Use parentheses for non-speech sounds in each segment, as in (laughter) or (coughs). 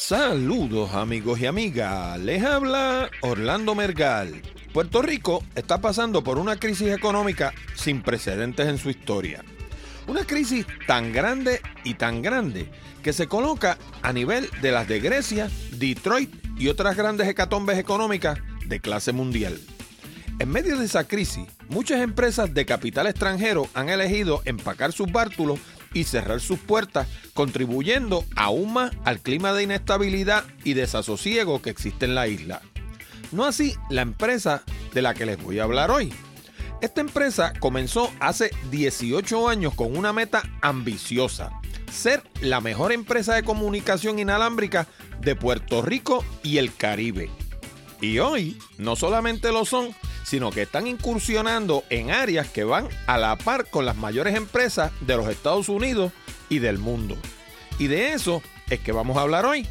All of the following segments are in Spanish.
Saludos amigos y amigas, les habla Orlando Mergal. Puerto Rico está pasando por una crisis económica sin precedentes en su historia. Una crisis tan grande y tan grande que se coloca a nivel de las de Grecia, Detroit y otras grandes hecatombes económicas de clase mundial. En medio de esa crisis, muchas empresas de capital extranjero han elegido empacar sus bártulos y cerrar sus puertas, contribuyendo aún más al clima de inestabilidad y desasosiego que existe en la isla. No así la empresa de la que les voy a hablar hoy. Esta empresa comenzó hace 18 años con una meta ambiciosa, ser la mejor empresa de comunicación inalámbrica de Puerto Rico y el Caribe. Y hoy no solamente lo son, sino que están incursionando en áreas que van a la par con las mayores empresas de los Estados Unidos y del mundo. Y de eso es que vamos a hablar hoy.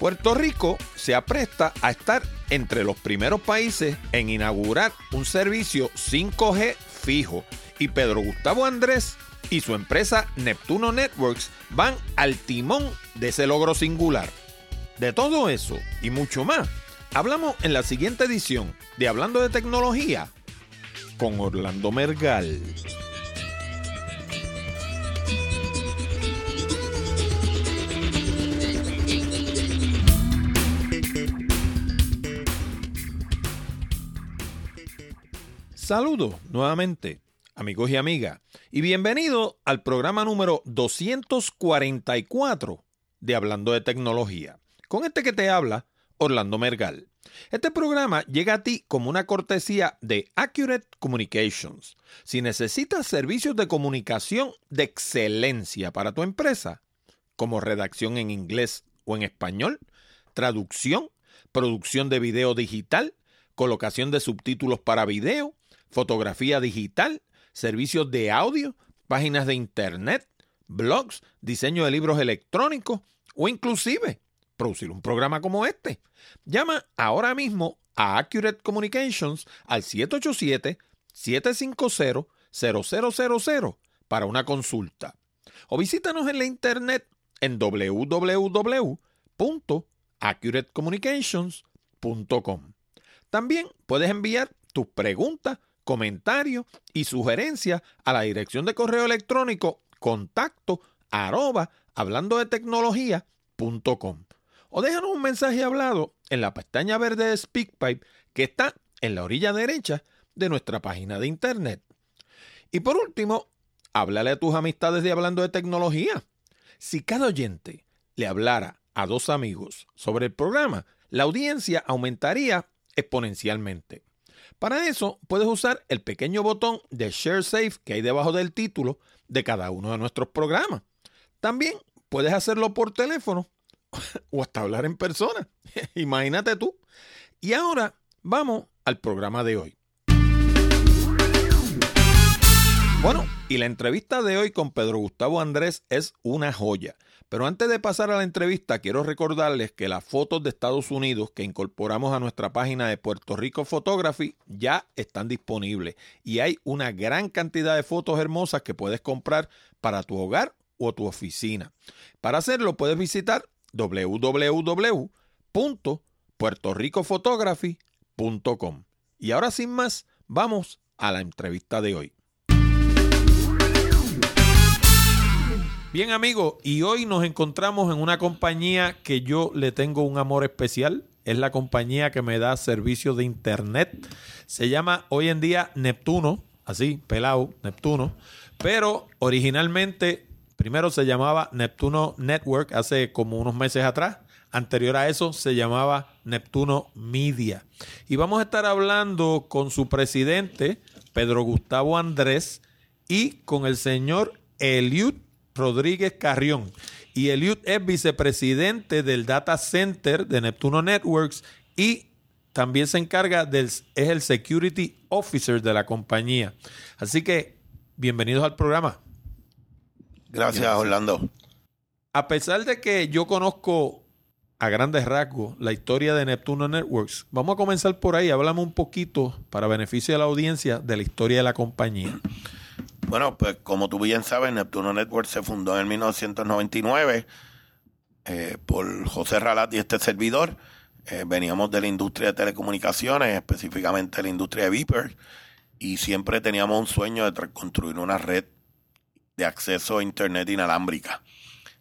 Puerto Rico se apresta a estar entre los primeros países en inaugurar un servicio 5G fijo y Pedro Gustavo Andrés y su empresa Neptuno Networks van al timón de ese logro singular. De todo eso y mucho más Hablamos en la siguiente edición de Hablando de Tecnología con Orlando Mergal. Saludos nuevamente, amigos y amigas, y bienvenido al programa número 244 de Hablando de Tecnología. Con este que te habla, Orlando Mergal. Este programa llega a ti como una cortesía de Accurate Communications. Si necesitas servicios de comunicación de excelencia para tu empresa, como redacción en inglés o en español, traducción, producción de video digital, colocación de subtítulos para video, fotografía digital, servicios de audio, páginas de internet, blogs, diseño de libros electrónicos o inclusive producir un programa como este. Llama ahora mismo a Accurate Communications al 787-750-0000 para una consulta. O visítanos en la internet en www.accuratecommunications.com. También puedes enviar tus preguntas, comentarios y sugerencias a la dirección de correo electrónico contacto arroba hablando de tecnología.com o déjanos un mensaje hablado en la pestaña verde de SpeakPipe que está en la orilla derecha de nuestra página de internet. Y por último, háblale a tus amistades de Hablando de Tecnología. Si cada oyente le hablara a dos amigos sobre el programa, la audiencia aumentaría exponencialmente. Para eso puedes usar el pequeño botón de Share Safe que hay debajo del título de cada uno de nuestros programas. También puedes hacerlo por teléfono o hasta hablar en persona. (laughs) Imagínate tú. Y ahora vamos al programa de hoy. Bueno, y la entrevista de hoy con Pedro Gustavo Andrés es una joya. Pero antes de pasar a la entrevista, quiero recordarles que las fotos de Estados Unidos que incorporamos a nuestra página de Puerto Rico Photography ya están disponibles. Y hay una gran cantidad de fotos hermosas que puedes comprar para tu hogar o tu oficina. Para hacerlo, puedes visitar www.puertoricophotography.com. Y ahora sin más, vamos a la entrevista de hoy. Bien amigos, y hoy nos encontramos en una compañía que yo le tengo un amor especial. Es la compañía que me da servicios de internet. Se llama hoy en día Neptuno, así, pelado, Neptuno. Pero originalmente Primero se llamaba Neptuno Network hace como unos meses atrás. Anterior a eso se llamaba Neptuno Media. Y vamos a estar hablando con su presidente, Pedro Gustavo Andrés, y con el señor Eliud Rodríguez Carrión. Y Eliud es vicepresidente del Data Center de Neptuno Networks y también se encarga del, es el Security Officer de la compañía. Así que, bienvenidos al programa. Gracias, Orlando. A pesar de que yo conozco a grandes rasgos la historia de Neptuno Networks, vamos a comenzar por ahí. Hablamos un poquito, para beneficio de la audiencia, de la historia de la compañía. Bueno, pues como tú bien sabes, Neptuno Networks se fundó en 1999 eh, por José Ralat y este servidor. Eh, veníamos de la industria de telecomunicaciones, específicamente la industria de Viper, y siempre teníamos un sueño de construir una red de acceso a Internet inalámbrica.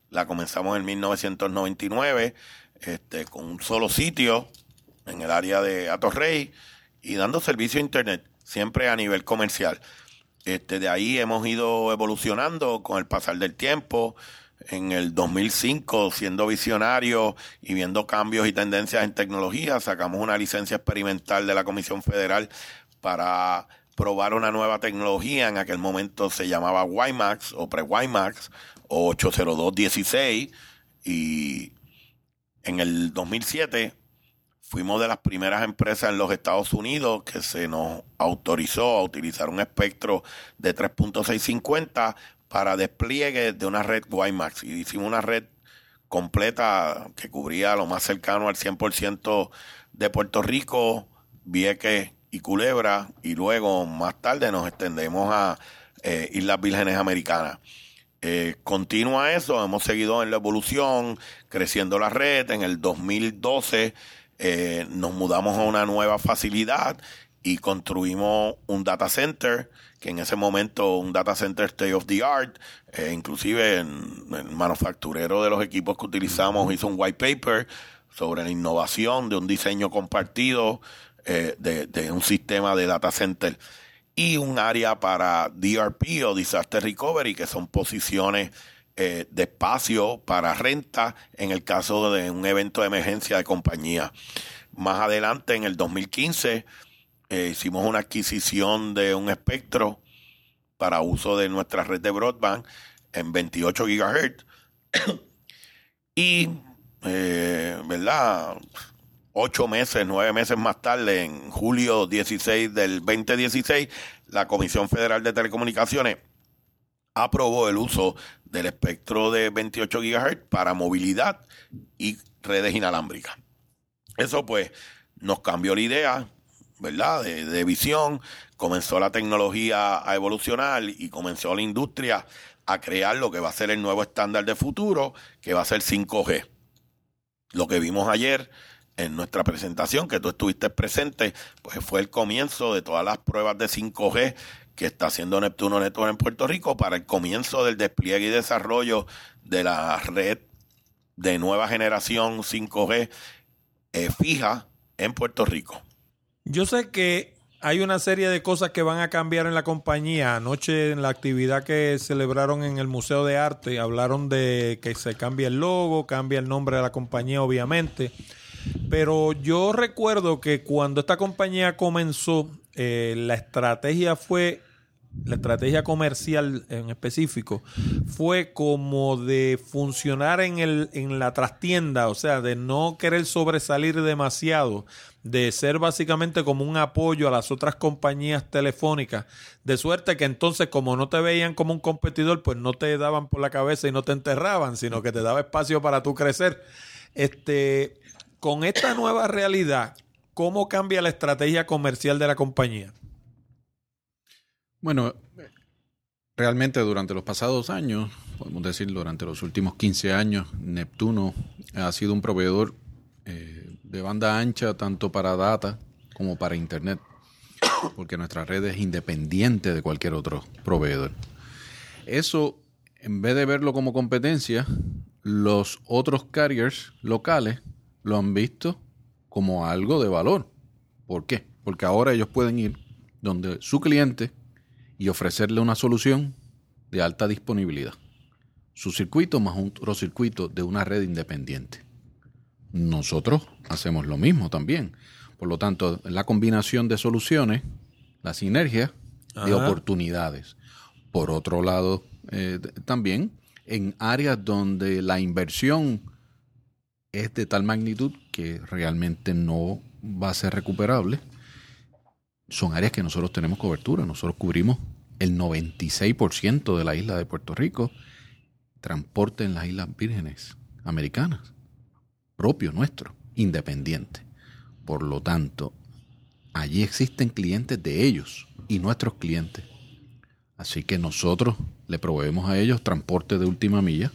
La comenzamos en 1999 este, con un solo sitio en el área de Atorrey y dando servicio a Internet, siempre a nivel comercial. Este, de ahí hemos ido evolucionando con el pasar del tiempo. En el 2005, siendo visionario y viendo cambios y tendencias en tecnología, sacamos una licencia experimental de la Comisión Federal para probar una nueva tecnología. En aquel momento se llamaba WiMAX o pre-WiMAX o 80216 y en el 2007 fuimos de las primeras empresas en los Estados Unidos que se nos autorizó a utilizar un espectro de 3.650 para despliegue de una red WiMAX. Y hicimos una red completa que cubría lo más cercano al 100% de Puerto Rico, Vieques y Culebra. Y luego, más tarde, nos extendemos a eh, Islas Vírgenes Americanas. Eh, continua eso, hemos seguido en la evolución, creciendo la red. En el 2012 eh, nos mudamos a una nueva facilidad y construimos un data center, que en ese momento un data center state of the art, eh, inclusive el manufacturero de los equipos que utilizamos hizo un white paper sobre la innovación de un diseño compartido eh, de, un sistema de data center y un área para DRP o Disaster Recovery, que son posiciones eh, de espacio para renta en el caso de un evento de emergencia de compañía. Más adelante, en el 2015, eh, hicimos una adquisición de un espectro para uso de nuestra red de broadband en 28 GHz. (coughs) y, ¿verdad? Ocho meses, nueve meses más tarde, en julio 16 del 2016, la Comisión Federal de Telecomunicaciones aprobó el uso del espectro de 28 GHz para movilidad y redes inalámbricas. Eso pues nos cambió la idea, ¿verdad? De, visión, comenzó la tecnología a evolucionar y comenzó la industria a crear lo que va a ser el nuevo estándar de futuro, que va a ser 5G. Lo que vimos ayer en nuestra presentación, que tú estuviste presente, pues fue el comienzo de todas las pruebas de 5G que está haciendo Neptuno Network en Puerto Rico para el comienzo del despliegue y desarrollo de la red de nueva generación 5G eh, fija en Puerto Rico. Yo sé que hay una serie de cosas que van a cambiar en la compañía. Anoche en la actividad que celebraron en el Museo de Arte hablaron de que se cambia el logo, cambia el nombre de la compañía obviamente. Pero yo recuerdo que cuando esta compañía comenzó, eh, la estrategia fue la estrategia comercial en específico fue como de funcionar en, el, en la trastienda, o sea, de no querer sobresalir demasiado, de ser básicamente como un apoyo a las otras compañías telefónicas, de suerte que entonces como no te veían como un competidor, pues no te daban por la cabeza y no te enterraban, sino que te daba espacio para tú crecer. Este, con esta nueva realidad, ¿cómo cambia la estrategia comercial de la compañía? Bueno, realmente durante los pasados años, podemos decir durante los últimos 15 años, Neptuno ha sido un proveedor eh, de banda ancha tanto para data como para Internet, porque nuestra red es independiente de cualquier otro proveedor. Eso, en vez de verlo como competencia, los otros carriers locales lo han visto como algo de valor. ¿Por qué? Porque ahora ellos pueden ir donde su cliente y ofrecerle una solución de alta disponibilidad. Su circuito más otro circuito de una red independiente. Nosotros hacemos lo mismo también. Por lo tanto, la combinación de soluciones, la sinergia de oportunidades. Por otro lado, eh, también en áreas donde la inversión es de tal magnitud que realmente no va a ser recuperable, son áreas que nosotros tenemos cobertura. Nosotros cubrimos el 96% de la isla de Puerto Rico, transporte en las Islas Vírgenes Americanas, propio nuestro, independiente. Por lo tanto, allí existen clientes de ellos y nuestros clientes. Así que nosotros le proveemos a ellos transporte de última milla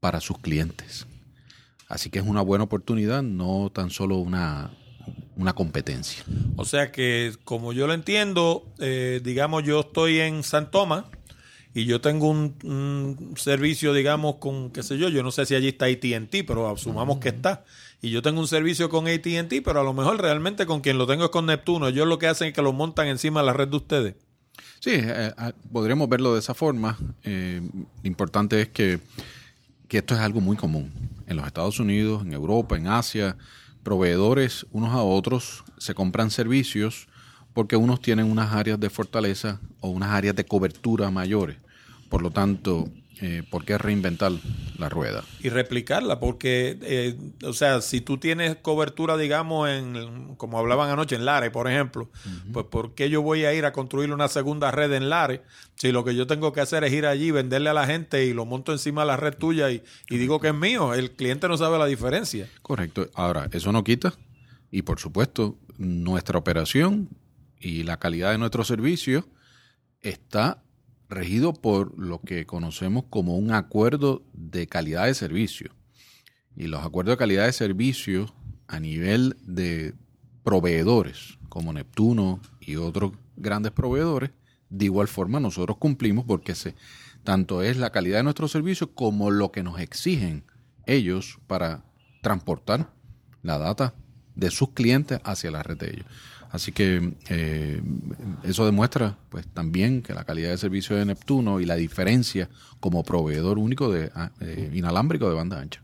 para sus clientes. Así que es una buena oportunidad, no tan solo una, una competencia. O sea que, como yo lo entiendo, eh, digamos, yo estoy en San Tomás y yo tengo un, un, servicio, digamos, con, qué sé yo, yo no sé si allí está ATT, pero asumamos que está. Y yo tengo un servicio con ATT, pero a lo mejor realmente con quien lo tengo es con Neptuno. Ellos lo que hacen es que lo montan encima de la red de ustedes. Sí, eh, podríamos verlo de esa forma. Eh, lo importante es que, que esto es algo muy común. En los Estados Unidos, en Europa, en Asia, proveedores unos a otros se compran servicios porque unos tienen unas áreas de fortaleza o unas áreas de cobertura mayores. Por lo tanto, eh, ¿por qué reinventar la rueda? Y replicarla, porque, eh, o sea, si tú tienes cobertura, digamos, en, como hablaban anoche, en Lare, por ejemplo, pues ¿por qué yo voy a ir a construir una segunda red en Lare si lo que yo tengo que hacer es ir allí, venderle a la gente y lo monto encima de la red tuya y, y digo que es mío? El cliente no sabe la diferencia. Correcto. Ahora, eso no quita, y por supuesto, nuestra operación y la calidad de nuestro servicio está regido por lo que conocemos como un acuerdo de calidad de servicio. Y los acuerdos de calidad de servicio a nivel de proveedores, como Neptuno y otros grandes proveedores, de igual forma nosotros cumplimos porque se, tanto es la calidad de nuestro servicio como lo que nos exigen ellos para transportar la data de sus clientes hacia la red de ellos. Así que eh, eso demuestra pues también que la calidad de servicio de Neptuno y la diferencia como proveedor único de ah, eh, inalámbrico de banda ancha.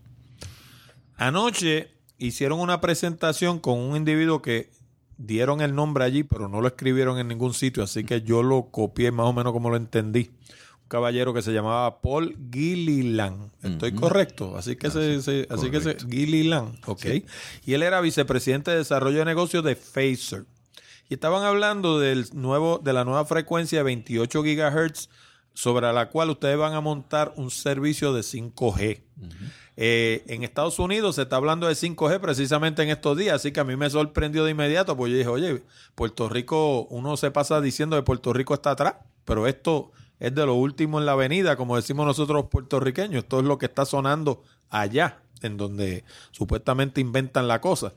Anoche hicieron una presentación con un individuo que dieron el nombre allí, pero no lo escribieron en ningún sitio, así que yo lo copié más o menos como lo entendí. Un caballero que se llamaba Paul Gilliland. ¿Estoy correcto? Así que se, se así que se Gilliland, ok. Y él era vicepresidente de desarrollo de negocios de Phaser. Y estaban hablando del nuevo, de la nueva frecuencia de 28 gigahertz sobre la cual ustedes van a montar un servicio de 5G. eh, en Estados Unidos se está hablando de 5G precisamente en estos días, así que a mí me sorprendió de inmediato, pues yo dije, oye, Puerto Rico, uno se pasa diciendo que Puerto Rico está atrás, pero esto es de lo último en la avenida, como decimos nosotros los puertorriqueños, esto es lo que está sonando allá, en donde supuestamente inventan la cosa.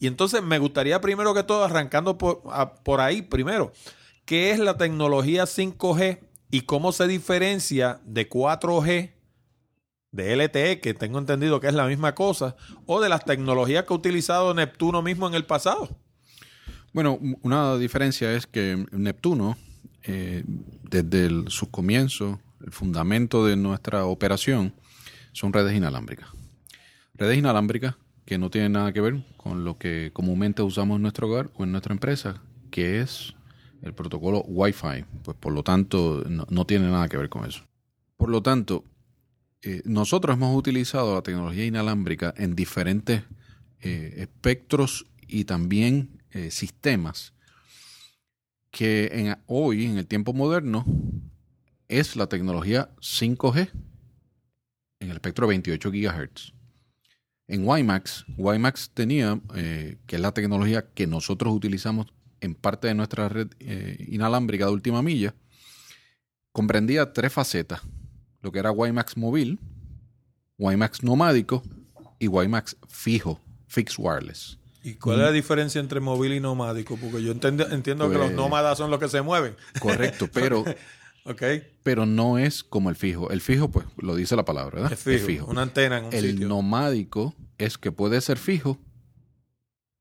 Y entonces me gustaría primero que todo, arrancando por, ahí primero, ¿qué es la tecnología 5G y cómo se diferencia de 4G, de LTE, que tengo entendido que es la misma cosa, o de las tecnologías que ha utilizado Neptuno mismo en el pasado? Bueno, una diferencia es que Neptuno, eh, desde el, su comienzo, el fundamento de nuestra operación, son redes inalámbricas. Redes inalámbricas que no tiene nada que ver con lo que comúnmente usamos en nuestro hogar o en nuestra empresa, que es el protocolo Wi-Fi. Pues por lo tanto, no, tiene nada que ver con eso. Por lo tanto, eh, nosotros hemos utilizado la tecnología inalámbrica en diferentes eh, espectros y también eh, sistemas que en, hoy, en el tiempo moderno, es la tecnología 5G en el espectro de 28 GHz. En WiMAX, WiMAX tenía, eh, que es la tecnología que nosotros utilizamos en parte de nuestra red eh, inalámbrica de última milla, comprendía tres facetas, lo que era WiMAX móvil, WiMAX nomádico y WiMAX fijo, fixed wireless. ¿Y cuál es la diferencia entre móvil y nomádico? Porque yo entiendo, entiendo Pues- que los nómadas son los que se mueven. Correcto, pero, (laughs) ¿Ok? pero no es como el fijo. El fijo, pues, lo dice la palabra, ¿verdad? Es fijo, Una antena en un El sitio. nomádico es que puede ser fijo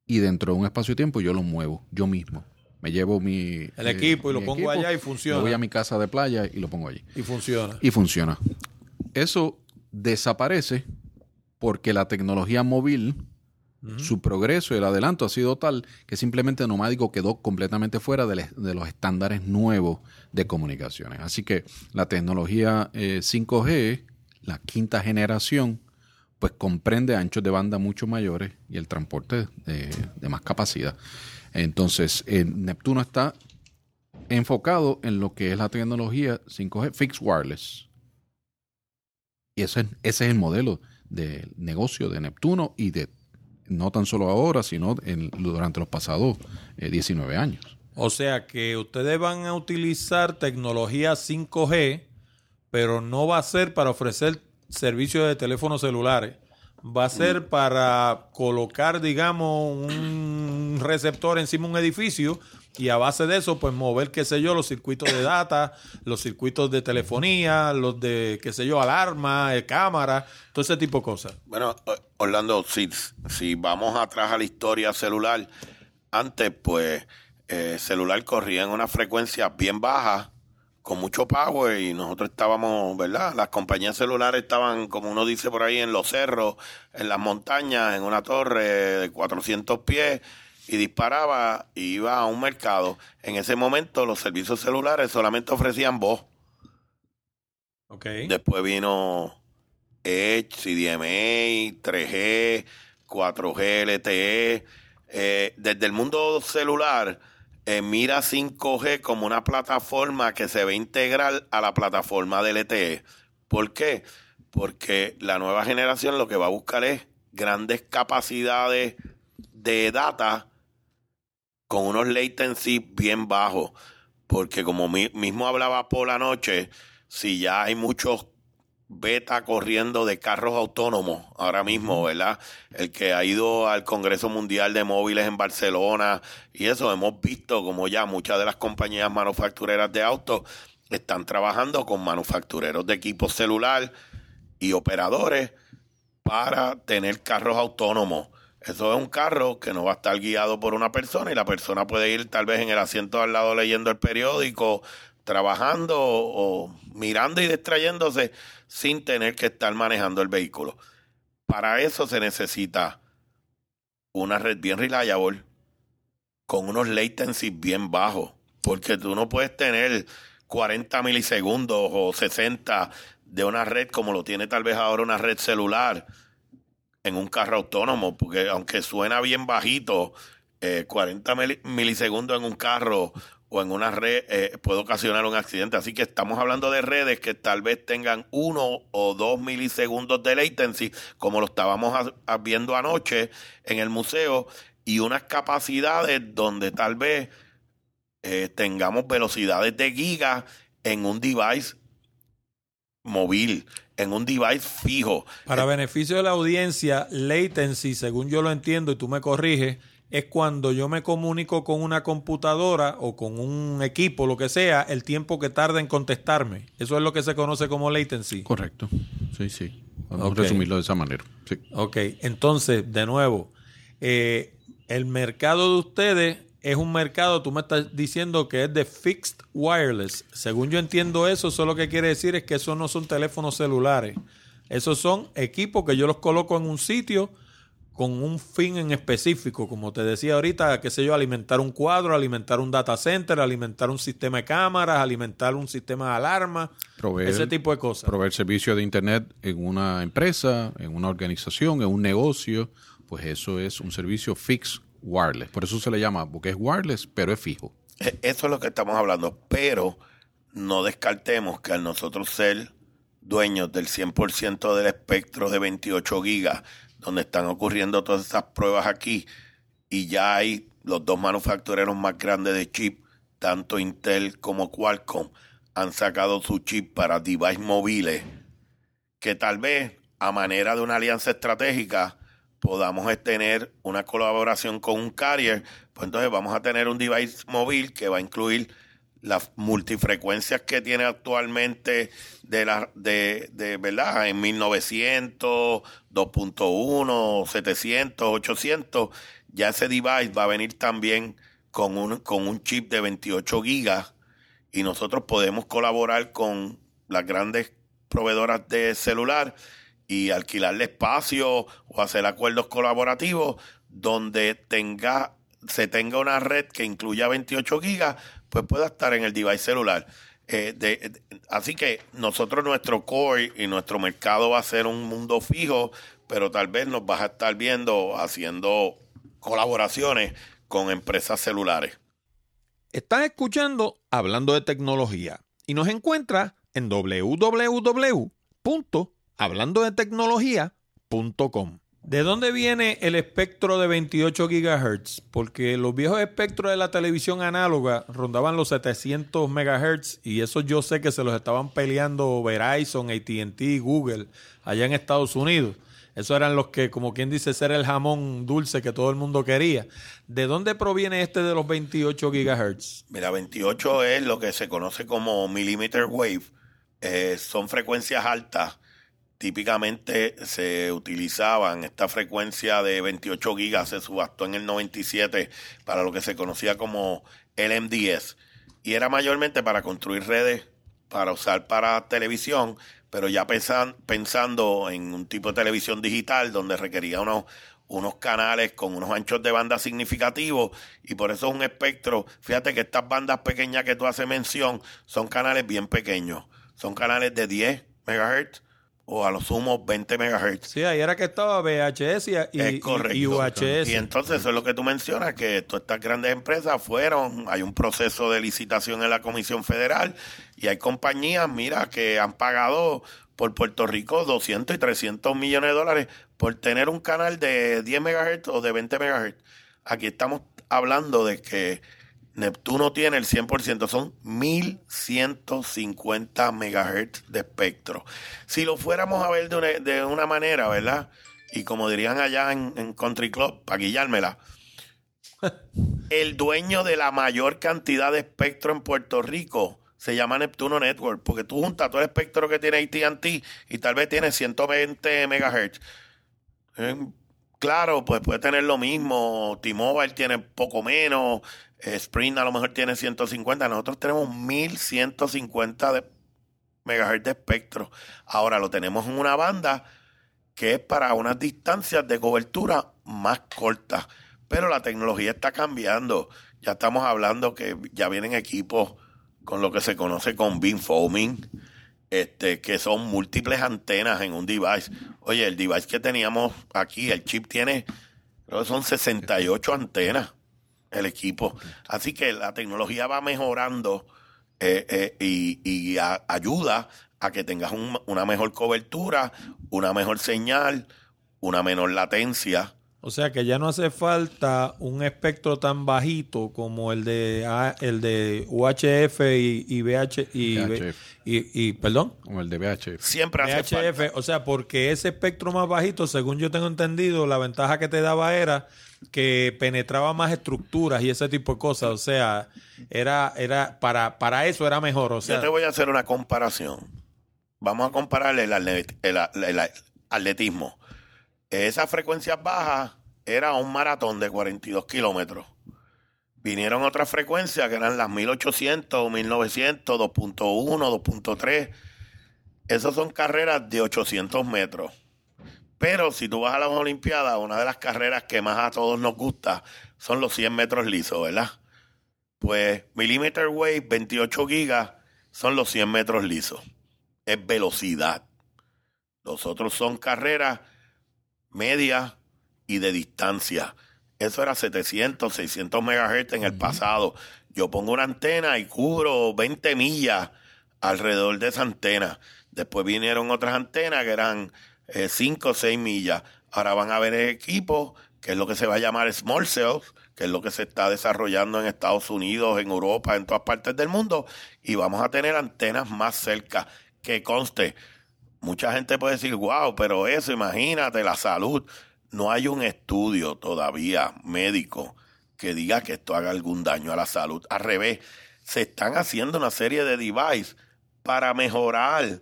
y dentro de un espacio-tiempo yo lo muevo, yo mismo. Me llevo mi... El eh, equipo y lo pongo allá y funciona. Me voy a mi casa de playa y lo pongo allí. Y funciona. Y funciona. Eso desaparece porque la tecnología móvil, su progreso y el adelanto ha sido tal que simplemente Nomádico quedó completamente fuera de, los estándares nuevos de comunicaciones. Así que la tecnología eh, 5G, la quinta generación, pues comprende anchos de banda mucho mayores y el transporte de, más capacidad. Entonces, eh, Neptuno está enfocado en lo que es la tecnología 5G Fixed Wireless. Y ese, es- ese es el modelo de negocio de Neptuno y de no tan solo ahora, sino en- durante los pasados eh, 19 años. O sea que ustedes van a utilizar tecnología 5G, pero no va a ser para ofrecer servicio de teléfonos celulares va a ser para colocar, digamos, un receptor encima de un edificio y a base de eso, pues mover, qué sé yo, los circuitos de data, los circuitos de telefonía, los de, qué sé yo, alarma, eh, cámara, todo ese tipo de cosas. Bueno, Orlando, si, si vamos atrás a la historia celular, antes, pues, eh, celular corría en una frecuencia bien baja, con mucho power, y nosotros estábamos, ¿verdad? Las compañías celulares estaban, como uno dice por ahí, en los cerros, en las montañas, en una torre de 400 pies, y disparaba y iba a un mercado. En ese momento los servicios celulares solamente ofrecían voz. Okay. Después vino Edge, CDMA, 3G, 4G, LTE. Eh, desde el mundo celular, eh, mira 5G como una plataforma que se ve integral a la plataforma de LTE. ¿Por qué? Porque la nueva generación lo que va a buscar es grandes capacidades de data con unos latency bien bajos, porque como mismo hablaba por la noche, si ya hay muchos beta corriendo de carros autónomos ahora mismo, ¿verdad? El que ha ido al Congreso Mundial de Móviles en Barcelona y eso, hemos visto como ya muchas de las compañías manufactureras de autos están trabajando con manufactureros de equipos celular y operadores para tener carros autónomos. Eso es un carro que no va a estar guiado por una persona y la persona puede ir tal vez en el asiento al lado leyendo el periódico, trabajando o, mirando y distrayéndose sin tener que estar manejando el vehículo. Para eso se necesita una red bien reliable con unos latency bien bajos, porque tú no puedes tener 40 milisegundos o 60 de una red como lo tiene tal vez ahora una red celular en un carro autónomo, porque aunque suena bien bajito, 40 eh, milisegundos en un carro o en una red eh, puede ocasionar un accidente. Así que estamos hablando de redes que tal vez tengan uno o dos milisegundos de latency, como lo estábamos viendo anoche en el museo, y unas capacidades donde tal vez eh, tengamos velocidades de gigas en un device móvil en un device fijo. Para Eh, beneficio de la audiencia, latency, según yo lo entiendo y tú me corriges, es cuando yo me comunico con una computadora o con un equipo, lo que sea, el tiempo que tarda en contestarme. Eso es lo que se conoce como latency. Correcto. Sí, sí. Vamos a resumirlo de esa manera. Sí. Ok, entonces, de nuevo, eh, el mercado de ustedes es un mercado, tú me estás diciendo que es de fixed wireless. Según yo entiendo eso, eso lo que quiere decir es que esos no son teléfonos celulares. Esos son equipos que yo los coloco en un sitio con un fin en específico, como te decía ahorita, qué sé yo, alimentar un cuadro, alimentar un data center, alimentar un sistema de cámaras, alimentar un sistema de alarma, Proveer- ese tipo de cosas. Proveer servicio de Internet en una empresa, en una organización, en un negocio, pues eso es un servicio fixed wireless. Por eso se le llama, porque es wireless, pero es fijo. E- Eso es lo que estamos hablando, pero no descartemos que al nosotros ser dueños del 100% del espectro de 28 gigas, donde están ocurriendo todas esas pruebas aquí, y ya hay los dos manufactureros más grandes de chip, tanto Intel como Qualcomm, han sacado su chip para device móviles, que tal vez a manera de una alianza estratégica podamos tener una colaboración con un carrier, pues entonces vamos a tener un device móvil que va a incluir las multifrecuencias que tiene actualmente de la de, de verdad en 1900, 2.1, 700, 800, ya ese device va a venir también con un con un chip de 28 gigas y nosotros podemos colaborar con las grandes proveedoras de celular y alquilarle espacio o hacer acuerdos colaborativos donde tenga se tenga una red que incluya 28 gigas, pues pueda estar en el device celular. Eh, de- así que nosotros, nuestro core y nuestro mercado va a ser un mundo fijo, pero tal vez nos vas a estar viendo haciendo colaboraciones con empresas celulares. Estás escuchando Hablando de Tecnología y nos encuentras en www.hablandodetecnología.com. ¿De dónde viene el espectro de 28 gigahertz? Porque los viejos espectros de la televisión análoga rondaban los 700 megahertz y eso yo sé que se los estaban peleando Verizon, AT&T, Google allá en Estados Unidos. Esos eran los que, como quien dice, ser el jamón dulce que todo el mundo quería. ¿De dónde proviene este de los 28 gigahertz? Mira, 28 es lo que se conoce como millimeter wave. Eh, son frecuencias altas típicamente se utilizaban esta frecuencia de 28 gigas, se subastó en el 97 para lo que se conocía como LMDS y era mayormente para construir redes para usar para televisión, pero ya pensando en un tipo de televisión digital donde requería unos, unos canales con unos anchos de banda significativos y por eso es un espectro. Fíjate que estas bandas pequeñas que tú haces mención son canales bien pequeños, son canales de 10 MHz o a lo sumo 20 megahertz. Sí, ahí era que estaba VHS y, y, UHS. Y entonces eso es lo que tú mencionas, que todas estas grandes empresas fueron, hay un proceso de licitación en la Comisión Federal y hay compañías, mira, que han pagado por Puerto Rico 200 y 300 millones de dólares por tener un canal de 10 megahertz o de 20 megahertz. Aquí estamos hablando de que Neptuno tiene el 100%, son 1150 megahertz de espectro. Si lo fuéramos a ver de una, de una manera, ¿verdad? Y como dirían allá en, Country Club, para guillármela, (laughs) el dueño de la mayor cantidad de espectro en Puerto Rico se llama Neptuno Network, porque tú juntas todo el espectro que tiene ATT y tal vez tiene 120 megahertz. Eh, claro, pues puede tener lo mismo. T-Mobile tiene poco menos. Sprint a lo mejor tiene 150, nosotros tenemos 1150 de megahertz de espectro. Ahora lo tenemos en una banda que es para unas distancias de cobertura más cortas. Pero la tecnología está cambiando. Ya estamos hablando que ya vienen equipos con lo que se conoce con beamfoaming, este, que son múltiples antenas en un device. Oye, el device que teníamos aquí, el chip tiene, creo que son 68 antenas el equipo. Así que la tecnología va mejorando eh, eh, y, ayuda a que tengas una mejor cobertura, una mejor señal, una menor latencia. O sea que ya no hace falta un espectro tan bajito como el de el de UHF y, y VH y, perdón como el de VHF. Siempre hace VHF, o sea, porque ese espectro más bajito, según yo tengo entendido, la ventaja que te daba era que penetraba más estructuras y ese tipo de cosas. O sea, era, era para, para eso era mejor. O sea, Yo te voy a hacer una comparación. Vamos a comparar el, atletismo. Esa frecuencia baja era un maratón de 42 kilómetros. Vinieron otras frecuencias que eran las 1800, 1900, 2.1, 2.3. Esas son carreras de 800 metros. Pero si tú vas a las Olimpiadas, una de las carreras que más a todos nos gusta son los 100 metros lisos, ¿verdad? Pues Millimeter Wave 28 gigas son los 100 metros lisos. Es velocidad. Los otros son carreras medias y de distancia. Eso era 700, 600 megahertz en el pasado. Yo pongo una antena y cubro 20 millas alrededor de esa antena. Después vinieron otras antenas que eran 5 eh, o 6 millas. Ahora van a haber equipos, que es lo que se va a llamar small cells, que es lo que se está desarrollando en Estados Unidos, en Europa, en todas partes del mundo, y vamos a tener antenas más cerca. Que conste, mucha gente puede decir, wow, pero eso, imagínate, la salud. No hay un estudio todavía médico que diga que esto haga algún daño a la salud. Al revés, se están haciendo una serie de devices para mejorar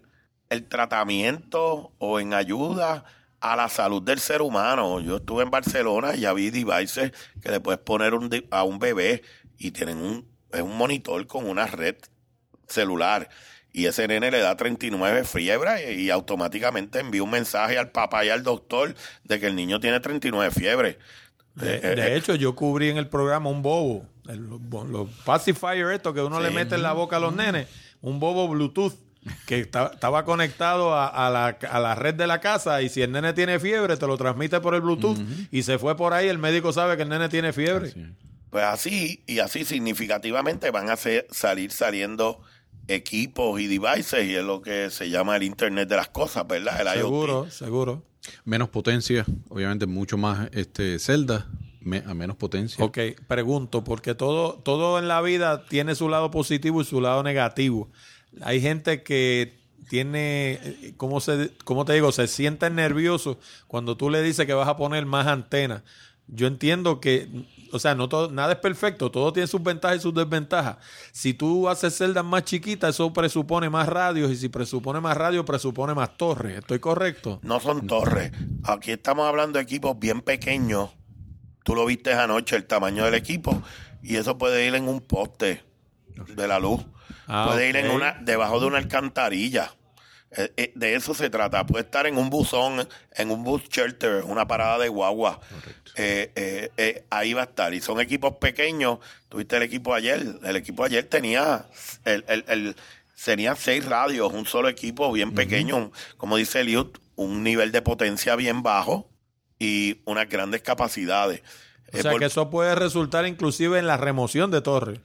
el tratamiento o en ayuda a la salud del ser humano. Yo estuve en Barcelona y ya vi devices que le puedes poner a un bebé y tienen un, un monitor con una red celular. Y ese nene le da 39 fiebre y, automáticamente envía un mensaje al papá y al doctor de que el niño tiene 39 fiebre. De, eh, eh, hecho, yo cubrí en el programa un bobo, los pacifier esto que uno le mete en la boca a los nenes, un bobo Bluetooth que estaba conectado a, la, red de la casa y si el nene tiene fiebre te lo transmite por el Bluetooth y se fue por ahí, el médico sabe que el nene tiene fiebre. Pues así y así significativamente van a salir saliendo equipos y devices y es lo que se llama el Internet de las cosas, ¿verdad? El Seguro, IoT. seguro. Menos potencia, obviamente mucho más este celda me- a menos potencia. Ok, pregunto, porque todo, todo en la vida tiene su lado positivo y su lado negativo. Hay gente que tiene, eh, ¿cómo, se, cómo te digo? Se sienten nerviosos cuando tú le dices que vas a poner más antenas. Yo entiendo que, o sea, no todo, nada es perfecto, todo tiene sus ventajas y sus desventajas. Si tú haces celdas más chiquitas, eso presupone más radios, y si presupone más radios, presupone más torres. ¿Estoy correcto? No son torres. Aquí estamos hablando de equipos bien pequeños. Tú lo viste anoche, el tamaño del equipo. Y eso puede ir en un poste de la luz. Ah, puede ir en una, debajo de una alcantarilla. Eh, eh, de eso se trata. Puede estar en un buzón, en un bus shelter, una parada de guagua. Eh, ahí va a estar. Y son equipos pequeños. Tuviste el equipo ayer. El equipo ayer tenía el, el, el- tenía seis radios, un solo equipo bien pequeño, como dice Eliud, un nivel de potencia bien bajo y unas grandes capacidades. O Eh, sea por- que eso puede resultar inclusive en la remoción de torres.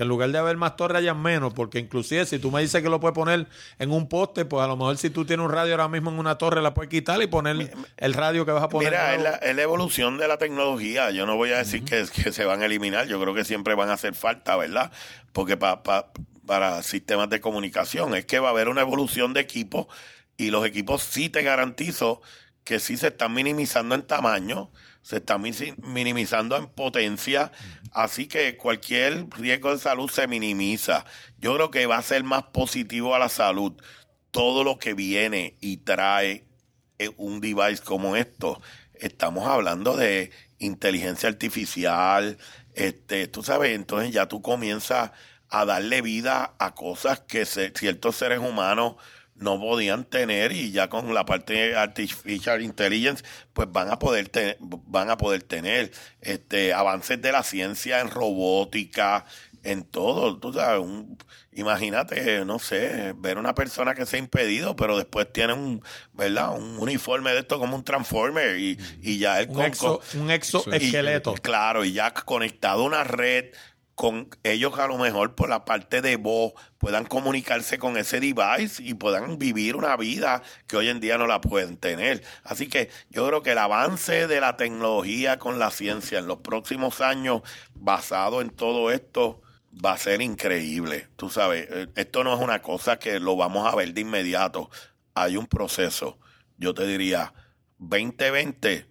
Que en lugar de haber más torres hayan menos, porque inclusive si tú me dices que lo puedes poner en un poste, pues a lo mejor si tú tienes un radio ahora mismo en una torre, la puedes quitar y poner el radio que vas a poner. Mira, es la, es la evolución de la tecnología. Yo no voy a decir que, que se van a eliminar. Yo creo que siempre van a hacer falta, ¿verdad? Porque pa- pa- para sistemas de comunicación es que va a haber una evolución de equipos y los equipos sí te garantizo que sí se están minimizando en tamaño, se están mi- minimizando en potencia, así que cualquier riesgo de salud se minimiza. Yo creo que va a ser más positivo a la salud todo lo que viene y trae eh, un device como esto. Estamos hablando de inteligencia artificial, este, tú sabes, entonces ya tú comienzas a darle vida a cosas que ciertos seres humanos no podían tener y ya con la parte de artificial intelligence pues van a poder te- van a poder tener este avances de la ciencia en robótica en todo tú sabes un- imagínate no sé ver una persona que se ha impedido pero después tiene un verdad un uniforme de esto como un transformer y, y ya el un, exo, un exoesqueleto. y, claro, y ya conectado a una red con ellos a lo mejor por la parte de voz puedan comunicarse con ese device y puedan vivir una vida que hoy en día no la pueden tener. Así que yo creo que el avance de la tecnología con la ciencia en los próximos años basado en todo esto va a ser increíble. Tú sabes, eh, esto no es una cosa que lo vamos a ver de inmediato. Hay un proceso. Yo te diría, 2020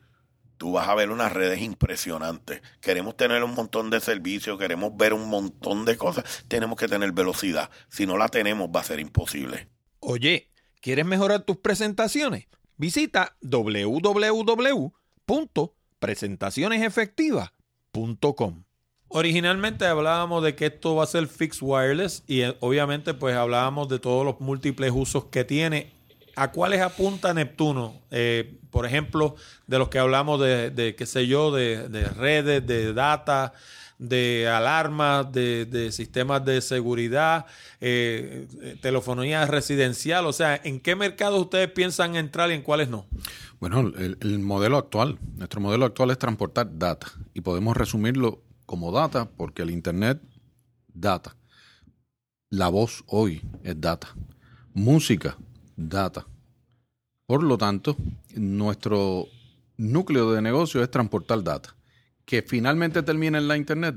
tú vas a ver unas redes impresionantes. Queremos tener un montón de servicios, queremos ver un montón de cosas, tenemos que tener velocidad. Si no la tenemos, va a ser imposible. Oye, ¿quieres mejorar tus presentaciones? Visita www.presentacionesefectivas.com. Originalmente hablábamos de que esto va a ser fixed wireless y eh, obviamente pues hablábamos de todos los múltiples usos que tiene. ¿A cuáles apunta Neptuno? Eh, por ejemplo, de los que hablamos de, de, qué sé yo, de, de redes, de data, de alarmas, de, sistemas de seguridad, eh, eh, telefonía residencial. O sea, ¿en qué mercados ustedes piensan entrar y en cuáles no? Bueno, el modelo actual, nuestro modelo actual es transportar data y podemos resumirlo como data porque el Internet, data. La voz hoy es data. Música, data. Por lo tanto, nuestro núcleo de negocio es transportar data. Que finalmente termina en la Internet,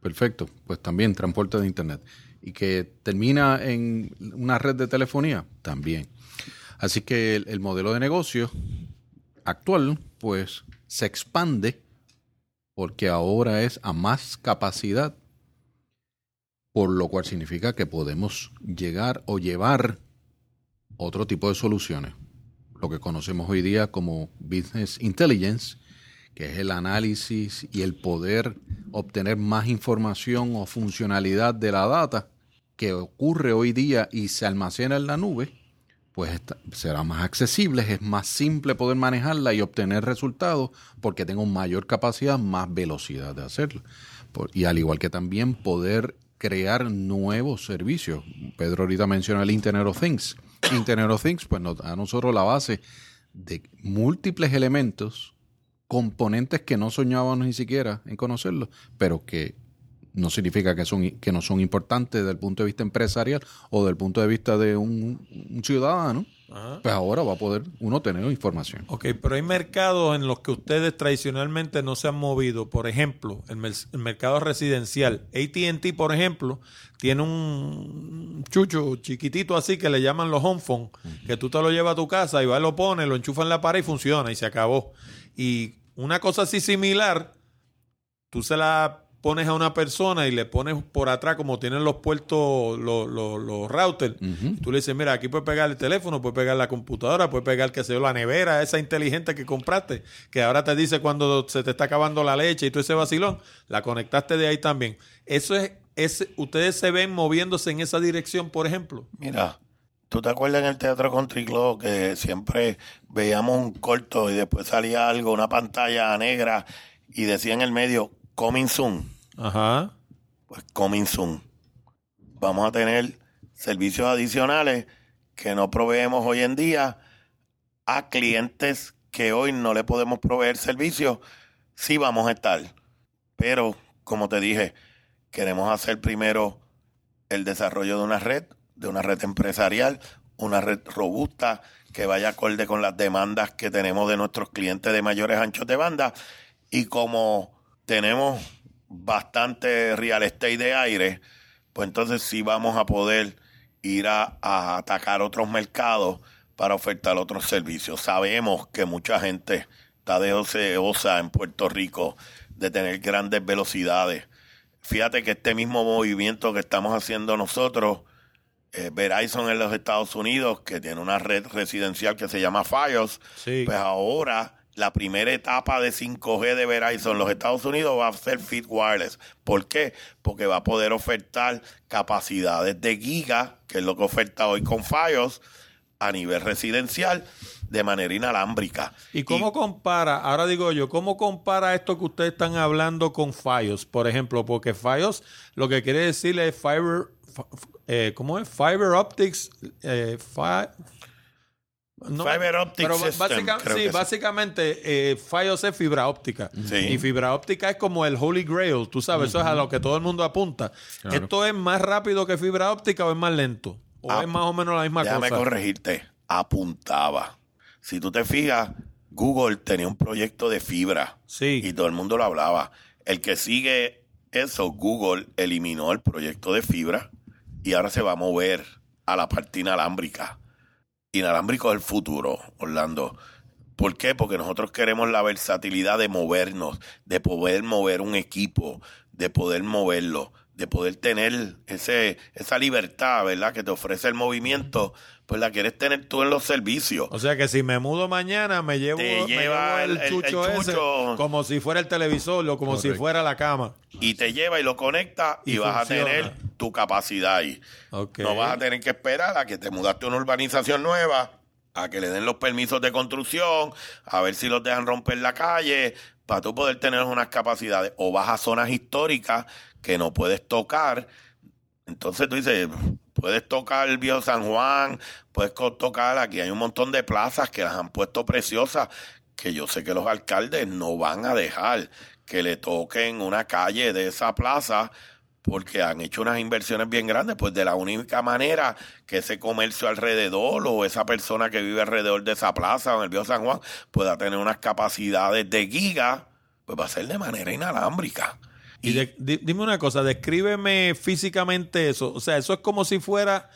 perfecto, pues también transporte de Internet. Y que termina en una red de telefonía, también. Así que el, el modelo de negocio actual, pues, se expande porque ahora es a más capacidad, por lo cual significa que podemos llegar o llevar otro tipo de soluciones, lo que conocemos hoy día como Business Intelligence, que es el análisis y el poder obtener más información o funcionalidad de la data que ocurre hoy día y se almacena en la nube, pues esta- será más accesible, es más simple poder manejarla y obtener resultados porque tengo mayor capacidad, más velocidad de hacerlo. Y al igual que también poder crear nuevos servicios. Pedro ahorita menciona el Internet of Things. Internet of Things, pues nos da a nosotros la base de múltiples elementos, componentes que no soñábamos ni siquiera en conocerlos, pero que no significa que, son, que no son importantes desde el punto de vista empresarial o desde el punto de vista de un, un ciudadano. Pues ahora va a poder uno tener información. Ok, pero hay mercados en los que ustedes tradicionalmente no se han movido. Por ejemplo, el, mer- el mercado residencial. ATT, por ejemplo, tiene un chucho chiquitito así que le llaman los home phone, que tú te lo llevas a tu casa y vas, lo pones, lo enchufas en la pared y funciona y se acabó. Y una cosa así similar, tú se la pones a una persona y le pones por atrás como tienen los puertos, los, los, los routers. Tú le dices, mira, aquí puedes pegar el teléfono, puedes pegar la computadora, puedes pegar, qué sé yo, la nevera, esa inteligente que compraste, que ahora te dice cuando se te está acabando la leche y todo ese vacilón, la conectaste de ahí también. Eso es, es ustedes se ven moviéndose en esa dirección, por ejemplo. Mira, ¿tú te acuerdas en el Teatro Country Club que siempre veíamos un corto y después salía algo, una pantalla negra y decía en el medio, coming soon? Ajá. Pues coming soon. Vamos a tener servicios adicionales que no proveemos hoy en día a clientes que hoy no le podemos proveer servicios. Sí vamos a estar. Pero, como te dije, queremos hacer primero el desarrollo de una red, de una red empresarial, una red robusta que vaya acorde con las demandas que tenemos de nuestros clientes de mayores anchos de banda. Y como tenemos bastante real estate de aire, pues entonces sí vamos a poder ir a, a atacar otros mercados para ofertar otros servicios. Sabemos que mucha gente está deseosa en Puerto Rico de tener grandes velocidades. Fíjate que este mismo movimiento que estamos haciendo nosotros, eh, Verizon en los Estados Unidos, que tiene una red residencial que se llama Fios, Sí. pues ahora la primera etapa de 5G de Verizon en los Estados Unidos va a ser Fit Wireless. ¿Por qué? Porque va a poder ofertar capacidades de giga, que es lo que oferta hoy con Fios, a nivel residencial de manera inalámbrica. ¿Y cómo compara, ahora digo yo, cómo compara esto que ustedes están hablando con Fios, por ejemplo? Porque Fios lo que quiere decir es Fiber, eh, ¿cómo es? Fiber Optics, eh, fi- no, Fiber Optic pero System, básica- creo sí, básicamente eh, Fios es fibra óptica. Sí. Y fibra óptica es como el Holy Grail, tú sabes, eso es a lo que todo el mundo apunta. Claro. ¿Esto es más rápido que fibra óptica o es más lento? ¿O Ah, es más o menos la misma Déjame cosa? corregirte. Apuntaba. Si tú te fijas, Google tenía un proyecto de fibra. Sí. Y todo el mundo lo hablaba. El que sigue eso, Google eliminó el proyecto de fibra y ahora se va a mover a la parte inalámbrica. Inalámbrico es el futuro, Orlando. ¿Por qué? Porque nosotros queremos la versatilidad de movernos, de poder mover un equipo, de poder moverlo, de poder tener ese, esa libertad, ¿verdad? Que te ofrece el movimiento, pues la quieres tener tú en los servicios. O sea que si me mudo mañana, me llevo, Te me lleva llevo el, el- el- chucho ese como si fuera el televisor o como si fuera la cama. y te lleva y lo conecta y, Y vas funciona. a tener tu capacidad ahí. Ok. No vas a tener que esperar a que te mudaste a una urbanización nueva, a que le den los permisos de construcción, a ver si los dejan romper la calle, para tú poder tener unas capacidades. O vas a zonas históricas que no puedes tocar. Entonces tú dices, puedes tocar el viejo San Juan, puedes tocar, aquí hay un montón de plazas que las han puesto preciosas, que yo sé que los alcaldes no van a dejar que le toquen una calle de esa plaza porque han hecho unas inversiones bien grandes, pues de la única manera que ese comercio alrededor o esa persona que vive alrededor de esa plaza o en el viejo San Juan pueda tener unas capacidades de giga, pues va a ser de manera inalámbrica. Y de- di- dime una cosa, descríbeme físicamente eso. O sea, eso es como si fuera,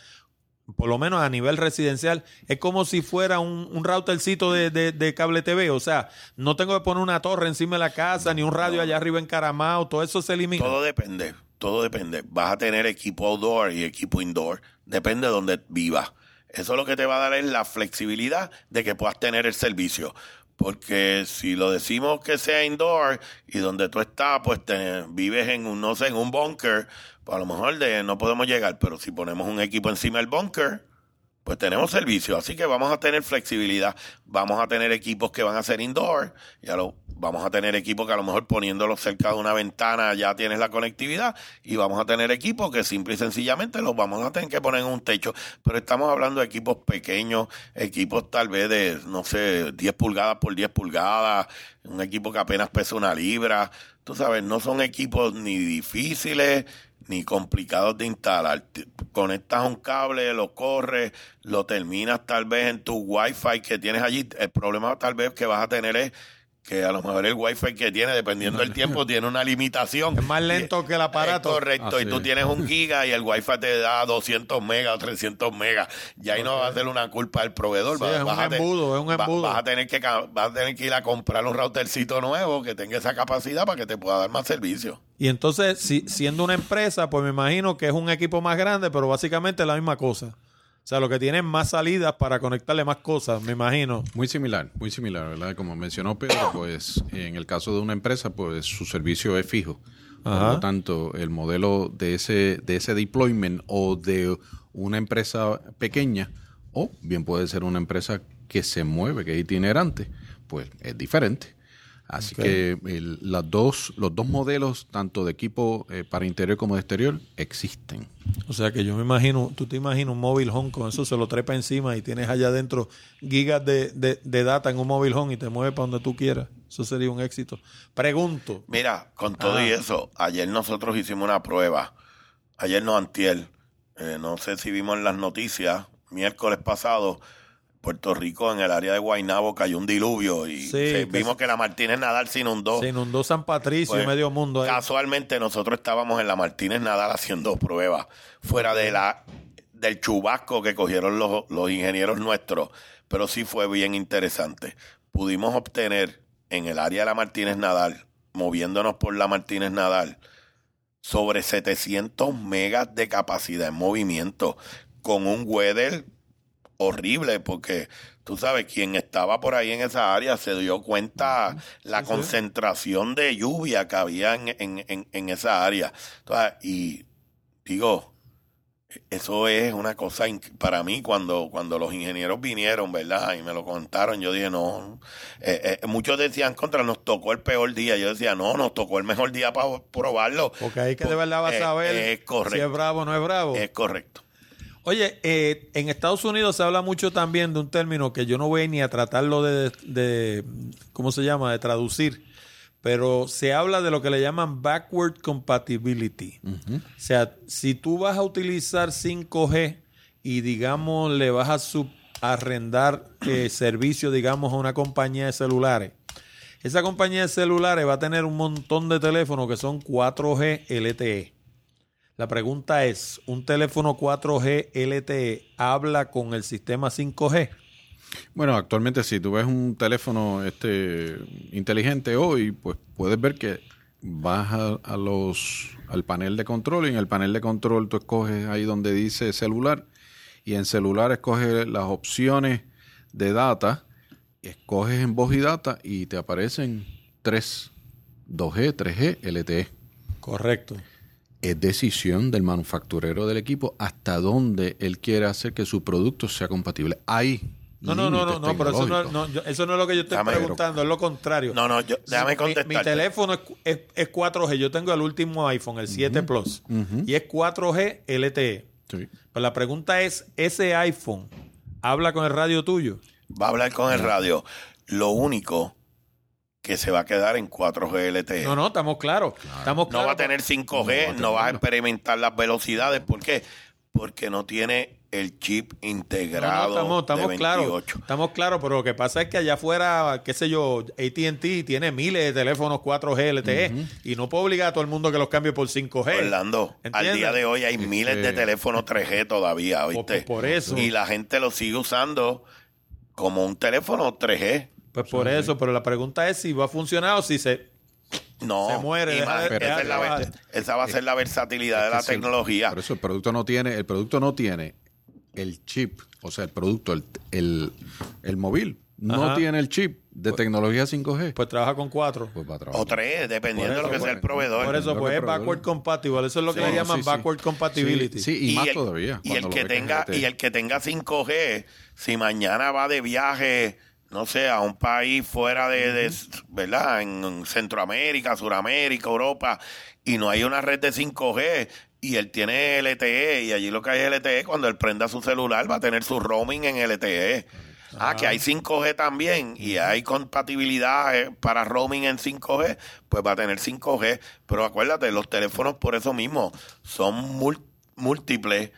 por lo menos a nivel residencial, es como si fuera un, un routercito de, de- de cable TV. O sea, no tengo que poner una torre encima de la casa, ni un radio allá arriba encaramado, todo eso se elimina. Todo depende, todo depende. Vas a tener equipo outdoor y equipo indoor. Depende de donde vivas. Eso lo que te va a dar es la flexibilidad de que puedas tener el servicio. Porque si lo decimos que sea indoor y donde tú estás, pues te, vives en un, no sé, en un bunker, pues a lo mejor de, no podemos llegar. Pero si ponemos un equipo encima del bunker, pues tenemos servicio, así que vamos a tener flexibilidad. Vamos a tener equipos que van a ser indoor, ya lo vamos a tener equipos que a lo mejor poniéndolos cerca de una ventana ya tienes la conectividad y vamos a tener equipos que simple y sencillamente los vamos a tener que poner en un techo, pero estamos hablando de equipos pequeños, equipos tal vez de no sé, 10 pulgadas por 10 pulgadas, un equipo que apenas pesa una libra. Tú sabes, no son equipos ni difíciles ni complicados de instalar. Conectas un cable, lo corres, lo terminas tal vez en tu Wi-Fi que tienes allí. El problema tal vez que vas a tener es que a lo mejor el Wi-Fi que tiene, dependiendo del tiempo, (laughs) tiene una limitación. Es más lento que el aparato. Es correcto, Así y tú es. tienes un (laughs) giga y el Wi-Fi te da 200 megas o 300 megas. Ya ahí no va a ser una culpa del proveedor. Sí, vas- es un vas a embudo, es un embudo. Vas a, tener que, vas a tener que ir a comprar un routercito nuevo que tenga esa capacidad para que te pueda dar más servicio. Y entonces, si, siendo una empresa, pues me imagino que es un equipo más grande, pero básicamente es la misma cosa. O sea, lo que tienen más salidas para conectarle más cosas, me imagino. Muy similar, muy similar, ¿verdad? Como mencionó Pedro, pues en el caso de una empresa, pues su servicio es fijo. Por Ajá. lo tanto, el modelo de ese, de ese deployment o de una empresa pequeña, o bien puede ser una empresa que se mueve, que es itinerante, pues es diferente. Así que el- las dos, los dos modelos, tanto de equipo eh, para interior como de exterior, existen. O sea, que yo me imagino, tú te imaginas un móvil home con eso, se lo trepa encima y tienes allá adentro gigas de, de, de data en un móvil home y te mueve para donde tú quieras. Eso sería un éxito. Pregunto. Mira, con todo Ah. y eso, ayer nosotros hicimos una prueba. Ayer no antier. Eh, no sé si vimos en las noticias, miércoles pasado, Puerto Rico, en el área de Guaynabo, cayó un diluvio y Sí, se- que vimos que la Martínez Nadal se inundó. Se inundó San Patricio Pues, y medio mundo. ahí. Casualmente nosotros estábamos en la Martínez Nadal haciendo pruebas fuera de la del chubasco que cogieron los, los ingenieros nuestros, pero sí fue bien interesante. Pudimos obtener en el área de la Martínez Nadal, moviéndonos por la Martínez Nadal, sobre 700 megas de capacidad en movimiento, con un weather horrible, porque tú sabes, quien estaba por ahí en esa área se dio cuenta la Sí, sí. concentración de lluvia que había en, en, en, en esa área. Entonces, y digo, eso es una cosa para mí cuando cuando los ingenieros vinieron, ¿verdad? Y me lo contaron, yo dije, no, eh, eh, muchos decían contra, nos tocó el peor día. Yo decía, no, nos tocó el mejor día para probarlo. Porque ahí que de verdad vas Eh, a saber es correcto. si es bravo o no es bravo. Es correcto. Oye, eh, en Estados Unidos se habla mucho también de un término que yo no voy ni a tratarlo de, de- ¿cómo se llama?, de traducir, pero se habla de lo que le llaman backward compatibility. O sea, si tú vas a utilizar 5G y, digamos, le vas a sub- arrendar eh, (clears throat) servicio, digamos, a una compañía de celulares, esa compañía de celulares va a tener un montón de teléfonos que son 4G LTE. La pregunta es, ¿un teléfono 4G LTE habla con el sistema 5G? Bueno, actualmente si tú ves un teléfono este inteligente hoy, pues puedes ver que vas a, a los al panel de control y en el panel de control tú escoges ahí donde dice celular y en celular escoges las opciones de data, escoges en voz y data y te aparecen tres 2G, 3G, LTE. Correcto. Es decisión del manufacturero del equipo hasta dónde él quiere hacer que su producto sea compatible. Hay No, no, no, no, no, pero eso no, no, yo- eso no es lo que yo estoy Déjame- preguntando, es lo contrario. No, no, yo, déjame contestar. Mi, teléfono es, es- es 4G, yo tengo el último iPhone, el 7 Plus, y es 4G LTE. Sí. Pero la pregunta es, ¿ese iPhone habla con el radio tuyo? Va a hablar con el radio. Lo único que se va a quedar en 4G LTE. No, no, estamos claros. Estamos No va a tener 5G, No no, va a va a tenerlo. experimentar las velocidades. ¿Por qué? Porque no tiene el chip No, no, integrado estamos, estamos de claros, 28. estamos claros, pero lo que pasa es que allá afuera, qué sé yo, AT&T tiene miles de teléfonos 4G LTE y no puedo obligar a todo el mundo que los cambie por 5G. Orlando, al día de hoy hay miles de teléfonos 3G todavía, ¿viste? por eso. Y la gente lo sigue usando como un teléfono 3G. Pues por eso, pero la pregunta es si va a funcionar o si se... No, Se muere, y deja más, de- esa, es la va a ser la versatilidad de la el- tecnología. Por eso el producto no tiene, el producto no tiene el chip, o sea, el producto, el, el, el móvil, no Ajá. tiene el chip de tecnología 5G. Pues trabaja con 4. Pues va a trabajar. O tres, dependiendo de lo que eso, sea el pues, proveedor. Por eso, pues es backward compatible. Eso es lo que Sí, le llaman sí, sí. backward compatibility. Sí, sí, y, más el, todavía. Y el que tenga y el que tenga 5G, si mañana va de viaje, no sé, a un país fuera de, de- ¿verdad? En Centroamérica, Suramérica, Europa, y no hay una red de 5G y él tiene LTE y allí lo que hay es LTE, cuando él prenda su celular va a tener su roaming en LTE. Ah, que hay 5G también y hay compatibilidad eh, para roaming en 5G, pues va a tener 5G. Pero acuérdate, los teléfonos por eso mismo son múltiples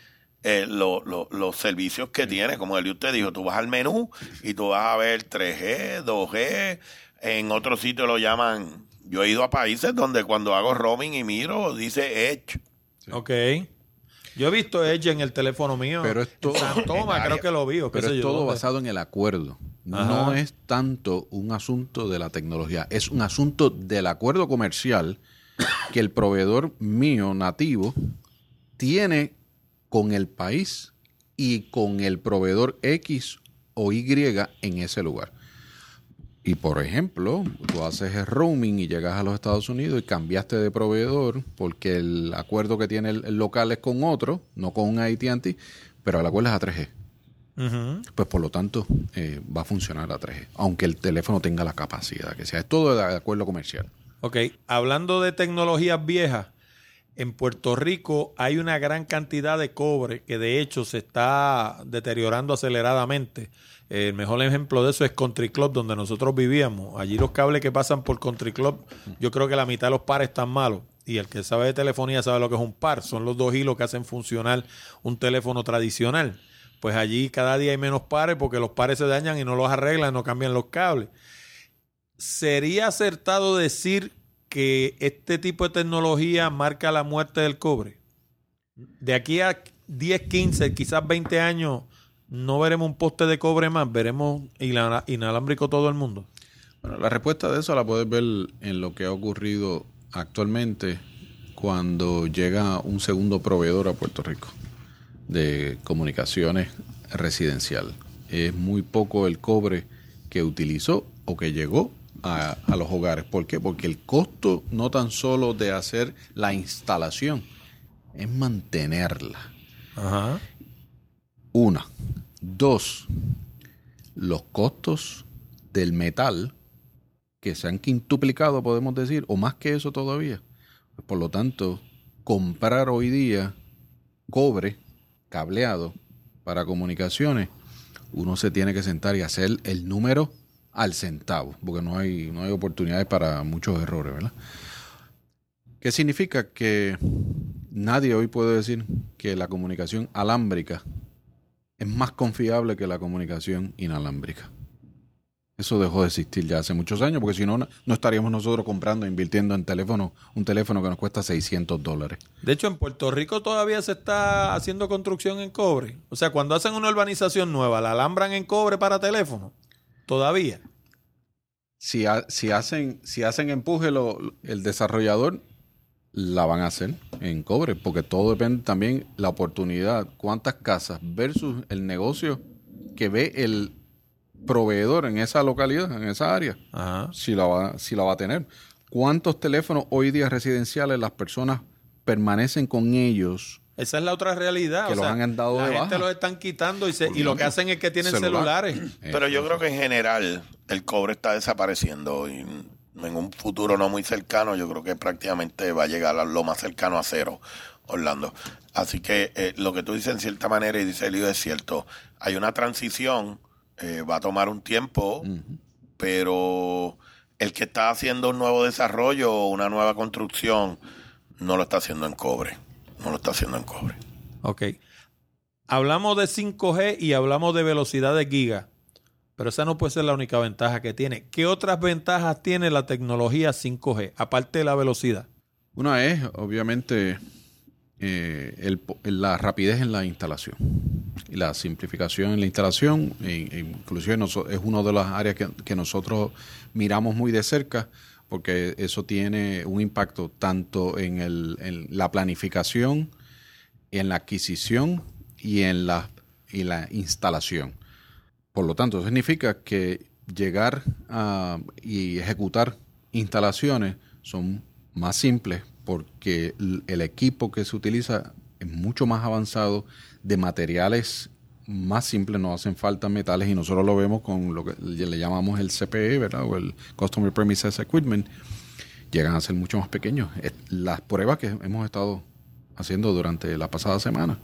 eh, lo- lo- los servicios que tiene. Como el de usted dijo, tú vas al menú y tú vas a ver 3G, 2G. En otro sitio lo llaman. Yo he ido a países donde cuando hago roaming y miro, dice Edge. Ok. Yo he visto Edge en el teléfono mío. Pero es todo- San en creo que lo vi. Pero sé es yo todo dónde. basado en el acuerdo. No es tanto un asunto de la tecnología, es un asunto del acuerdo comercial que el proveedor mío nativo tiene con el país y con el proveedor X o Y en ese lugar. Y por ejemplo, tú haces el roaming y llegas a los Estados Unidos y cambiaste de proveedor porque el acuerdo que tiene el, local es con otro, no con un AT&T, pero el acuerdo es a 3G. Ujú. Pues por lo tanto eh, va a funcionar a 3G, aunque el teléfono tenga la capacidad que sea. Es todo de acuerdo comercial. Ok, hablando de tecnologías viejas, en Puerto Rico hay una gran cantidad de cobre que de hecho se está deteriorando aceleradamente. El mejor ejemplo de eso es Country Club, donde nosotros vivíamos. Allí los cables que pasan por Country Club, yo creo que la mitad de los pares están malos. Y el que sabe de telefonía sabe lo que es un par. Son los dos hilos que hacen funcionar un teléfono tradicional. Pues allí cada día hay menos pares porque los pares se dañan y no los arreglan, no cambian los cables. ¿Sería acertado decir que este tipo de tecnología marca la muerte del cobre? De aquí a 10, 15, quizás 20 años, no veremos un poste de cobre más, veremos ina- inalámbrico todo el mundo. Bueno, la respuesta de eso la puedes ver en lo que ha ocurrido actualmente cuando llega un segundo proveedor a Puerto Rico de comunicaciones residencial. Es muy poco el cobre que utilizó o que llegó a, a los hogares. ¿Por qué? Porque el costo no tan solo de hacer la instalación, es mantenerla. Ajá. Una. Dos. Los costos del metal que se han quintuplicado, podemos decir, o más que eso todavía. Por lo tanto, comprar hoy día cobre cableado para comunicaciones, uno se tiene que sentar y hacer el número al centavo, porque no hay, no hay oportunidades para muchos errores, ¿verdad? ¿Qué significa? Que nadie hoy puede decir que la comunicación alámbrica es más confiable que la comunicación inalámbrica. Eso dejó de existir ya hace muchos años, porque si no, no estaríamos nosotros comprando, invirtiendo en teléfono, un teléfono que nos cuesta 600 dólares. De hecho, en Puerto Rico todavía se está haciendo construcción en cobre. O sea, cuando hacen una urbanización nueva, la alambran en cobre para teléfono. Todavía. Si, ha- si hacen, si hacen empuje lo- el desarrollador, la van a hacer en cobre, porque todo depende también la oportunidad, cuántas casas versus el negocio que ve el proveedor en esa localidad, en esa área. Ajá. si la va, si la va a tener. ¿Cuántos teléfonos hoy día residenciales las personas permanecen con ellos? Esa es la otra realidad. Que o los sea, han dado la de gente baja. los están quitando y, se- y lo que hacen es que tienen Celular. celulares. Pero yo creo que en general el cobre está desapareciendo y en un futuro no muy cercano yo creo que prácticamente va a llegar a lo más cercano a cero, Orlando. Así que eh, lo que tú dices en cierta manera y dice Elio es cierto. Hay una transición, eh, va a tomar un tiempo, pero el que está haciendo un nuevo desarrollo o una nueva construcción no lo está haciendo en cobre, no lo está haciendo en cobre. Ok. Hablamos de 5G y hablamos de velocidad de giga, pero esa no puede ser la única ventaja que tiene. ¿Qué otras ventajas tiene la tecnología 5G, aparte de la velocidad? Una es, obviamente, eh, el la rapidez en la instalación y la simplificación en la instalación. e- e inclusive es una de las áreas que, que nosotros miramos muy de cerca porque eso tiene un impacto tanto en, la planificación, en la adquisición y en la, la instalación. Por lo tanto, significa que llegar a, y ejecutar instalaciones son más simples porque el equipo que se utiliza es mucho más avanzado, de materiales más simples, no hacen falta metales y nosotros lo vemos con lo que le llamamos el CPE, ¿verdad? O el Customer Premises Equipment, llegan a ser mucho más pequeños. Las pruebas que hemos estado haciendo durante la pasada semana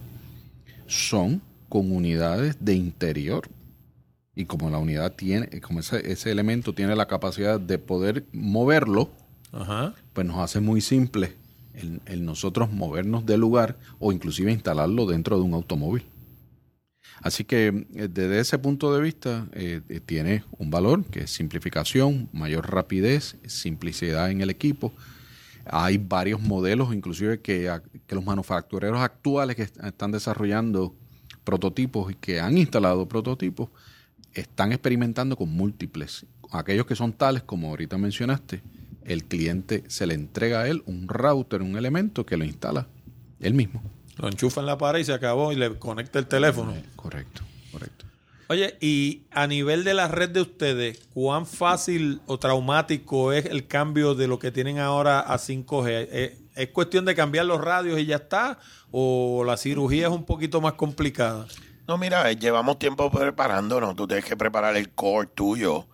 son con unidades de interior Y como la unidad tiene, como ese, ese elemento tiene la capacidad de poder moverlo, Ajá. pues nos hace muy simple el, el nosotros movernos del lugar o inclusive instalarlo dentro de un automóvil. Así que eh, desde ese punto de vista eh, eh, tiene un valor que es simplificación, mayor rapidez, simplicidad en el equipo. Hay varios modelos, inclusive que, que los manufactureros actuales que est- están desarrollando prototipos y que han instalado prototipos, están experimentando con múltiples. Aquellos que son tales, como ahorita mencionaste, el cliente se le entrega a él un router, un elemento que lo instala él mismo. Lo enchufa en la pared y se acabó y le conecta el teléfono. Correcto, correcto. Oye, y a nivel de la red de ustedes, ¿cuán fácil o traumático es el cambio de lo que tienen ahora a 5G? ¿Es, es cuestión de cambiar los radios y ya está? ¿O la cirugía es un poquito más complicada? No, mira, eh, llevamos tiempo preparándonos. Tú tienes que preparar el core tuyo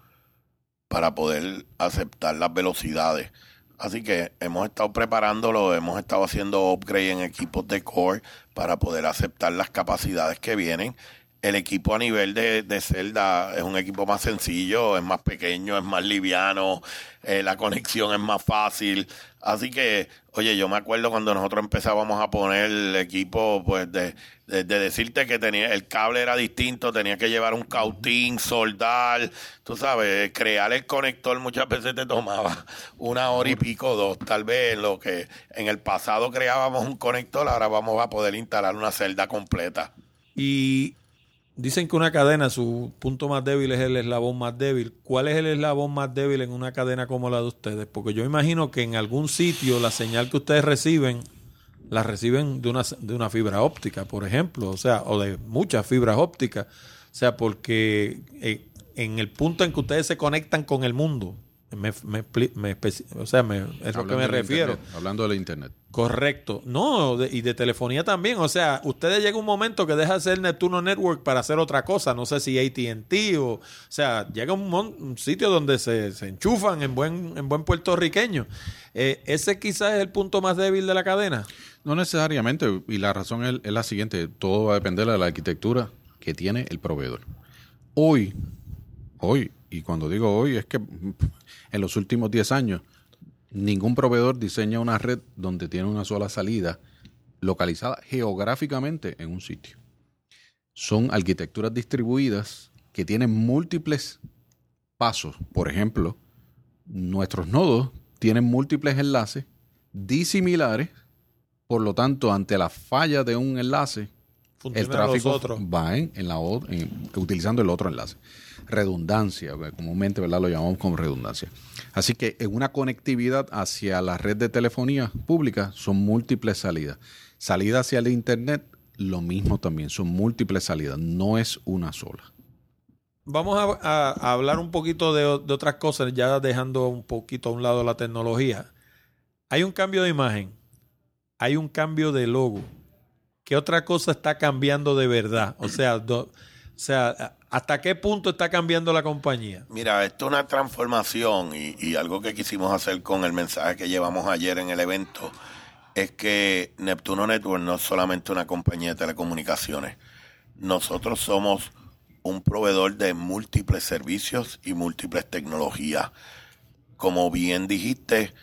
para poder aceptar las velocidades. Así que hemos estado preparándolo, hemos estado haciendo upgrade en equipos de core para poder aceptar las capacidades que vienen. El equipo a nivel de, de celda es un equipo más sencillo, es más pequeño, es más liviano, eh, la conexión es más fácil. Así que, oye, yo me acuerdo cuando nosotros empezábamos a poner el equipo, pues de, de, de decirte que tenía el cable era distinto, tenía que llevar un cautín, soldar, tú sabes, crear el conector muchas veces te tomaba una hora y pico, dos, tal vez lo que en el pasado creábamos un conector, ahora vamos a poder instalar una celda completa. Y dicen que una cadena, su punto más débil es el eslabón más débil. ¿Cuál es el eslabón más débil en una cadena como la de ustedes? Porque yo imagino que en algún sitio la señal que ustedes reciben la reciben de una, de una fibra óptica, por ejemplo, o sea, o de muchas fibras ópticas. O sea, porque eh, en el punto en que ustedes se conectan con el mundo, me, me o sea, me- es lo que me refiero. Internet, hablando del Internet. Correcto. No, de- y de telefonía también. O sea, ustedes llega un momento que deja de ser Neptuno Network para hacer otra cosa. No sé si ATT o... O sea, llega un, un sitio donde se, se enchufan en buen, en buen puertorriqueño. Eh, ese quizás es el punto más débil de la cadena. No necesariamente, y la razón es, la siguiente, todo va a depender de la arquitectura que tiene el proveedor. Hoy, hoy, y cuando digo hoy es que en los últimos 10 años, ningún proveedor diseña una red donde tiene una sola salida localizada geográficamente en un sitio. Son arquitecturas distribuidas que tienen múltiples pasos. Por ejemplo, nuestros nodos tienen múltiples enlaces disimilares por lo tanto, ante la falla de un enlace, el tráfico va en, en la en- utilizando el otro enlace. Redundancia, que comúnmente ¿verdad? lo llamamos como redundancia. Así que en una conectividad hacia la red de telefonía pública son múltiples salidas. Salida hacia el Internet, lo mismo también, son múltiples salidas, no es una sola. Vamos a, hablar un poquito de, otras cosas, ya dejando un poquito a un lado la tecnología. Hay un cambio de imagen, hay un cambio de logo. ¿Qué otra cosa está cambiando de verdad? O sea, o sea, ¿hasta qué punto está cambiando la compañía? Mira, esto es una transformación y, algo que quisimos hacer con el mensaje que llevamos ayer en el evento es que Neptuno Network no es solamente una compañía de telecomunicaciones. Nosotros somos un proveedor de múltiples servicios y múltiples tecnologías. Como bien dijiste,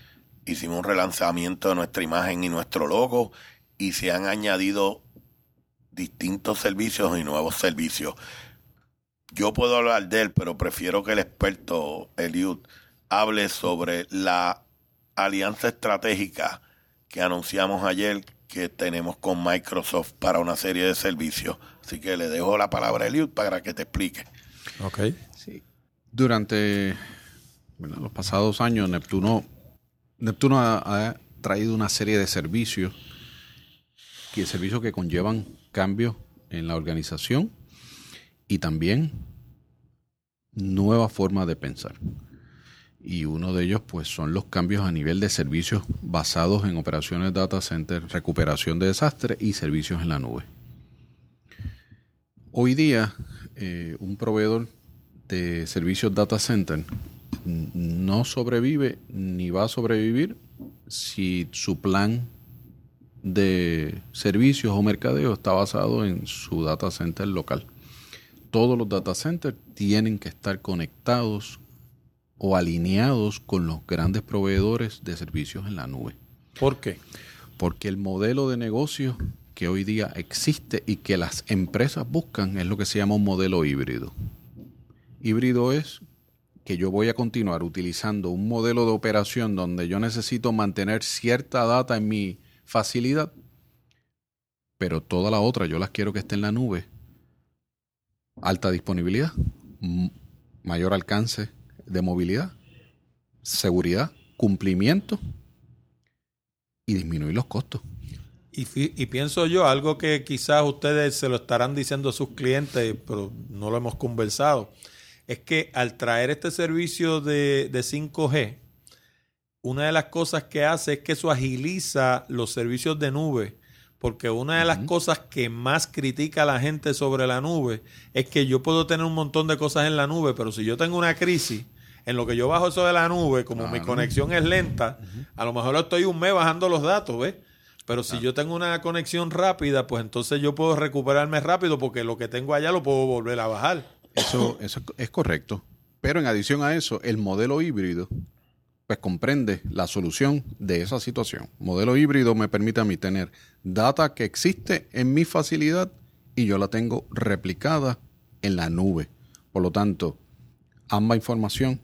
hicimos un relanzamiento de nuestra imagen y nuestro logo y se han añadido distintos servicios y nuevos servicios yo puedo hablar de él, pero prefiero que el experto Eliud hable sobre la alianza estratégica que anunciamos ayer que tenemos con Microsoft para una serie de servicios. Así que le dejo la palabra a Eliud para que te explique. Ok. Durante ¿verdad? los pasados años, Neptuno, Neptuno ha, ha traído una serie de servicios, que servicios que conllevan cambios en la organización y también nuevas formas de pensar. Y uno de ellos, pues, son los cambios a nivel de servicios basados en operaciones data center, recuperación de desastres y servicios en la nube. Hoy día, eh, un proveedor de servicios data center no sobrevive ni va a sobrevivir si su plan de servicios o mercadeo está basado en su data center local. Todos los data centers tienen que estar conectados o alineados con los grandes proveedores de servicios en la nube. ¿Por qué? Porque el modelo de negocio que hoy día existe y que las empresas buscan es lo que se llama un modelo híbrido. Híbrido es que yo voy a continuar utilizando un modelo de operación donde yo necesito mantener cierta data en mi facilidad, pero toda la otra yo las quiero que esté en la nube. Alta disponibilidad, mayor alcance de movilidad, seguridad, cumplimiento y disminuir los costos. Y, pienso yo, algo que quizás ustedes se lo estarán diciendo a sus clientes, pero no lo hemos conversado, es que al traer este servicio de, de 5G, una de las cosas que hace es que eso agiliza los servicios de nube. Porque una de las cosas que más critica a la gente sobre la nube es que yo puedo tener un montón de cosas en la nube, pero si yo tengo una crisis, en lo que yo bajo eso de la nube, como mi conexión es lenta, a lo mejor estoy un mes bajando los datos, ¿ves? Pero si yo tengo una conexión rápida, pues entonces yo puedo recuperarme rápido porque lo que tengo allá lo puedo volver a bajar. Eso, eso es correcto. Pero en adición a eso, el modelo híbrido pues comprende la solución de esa situación. Modelo híbrido me permite a mí tener data que existe en mi facilidad y yo la tengo replicada en la nube. Por lo tanto, ambas información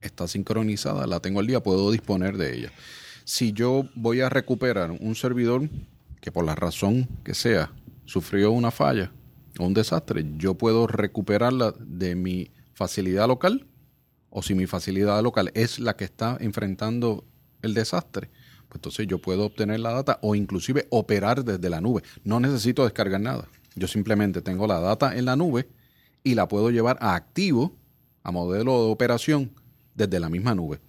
está sincronizada, la tengo al día, puedo disponer de ella. Si yo voy a recuperar un servidor que por la razón que sea sufrió una falla o un desastre, yo puedo recuperarla de mi facilidad local o si mi facilidad local es la que está enfrentando el desastre, pues entonces yo puedo obtener la data o inclusive operar desde la nube. No necesito descargar nada. Yo simplemente tengo la data en la nube y la puedo llevar a activo, a modelo de operación desde la misma nube.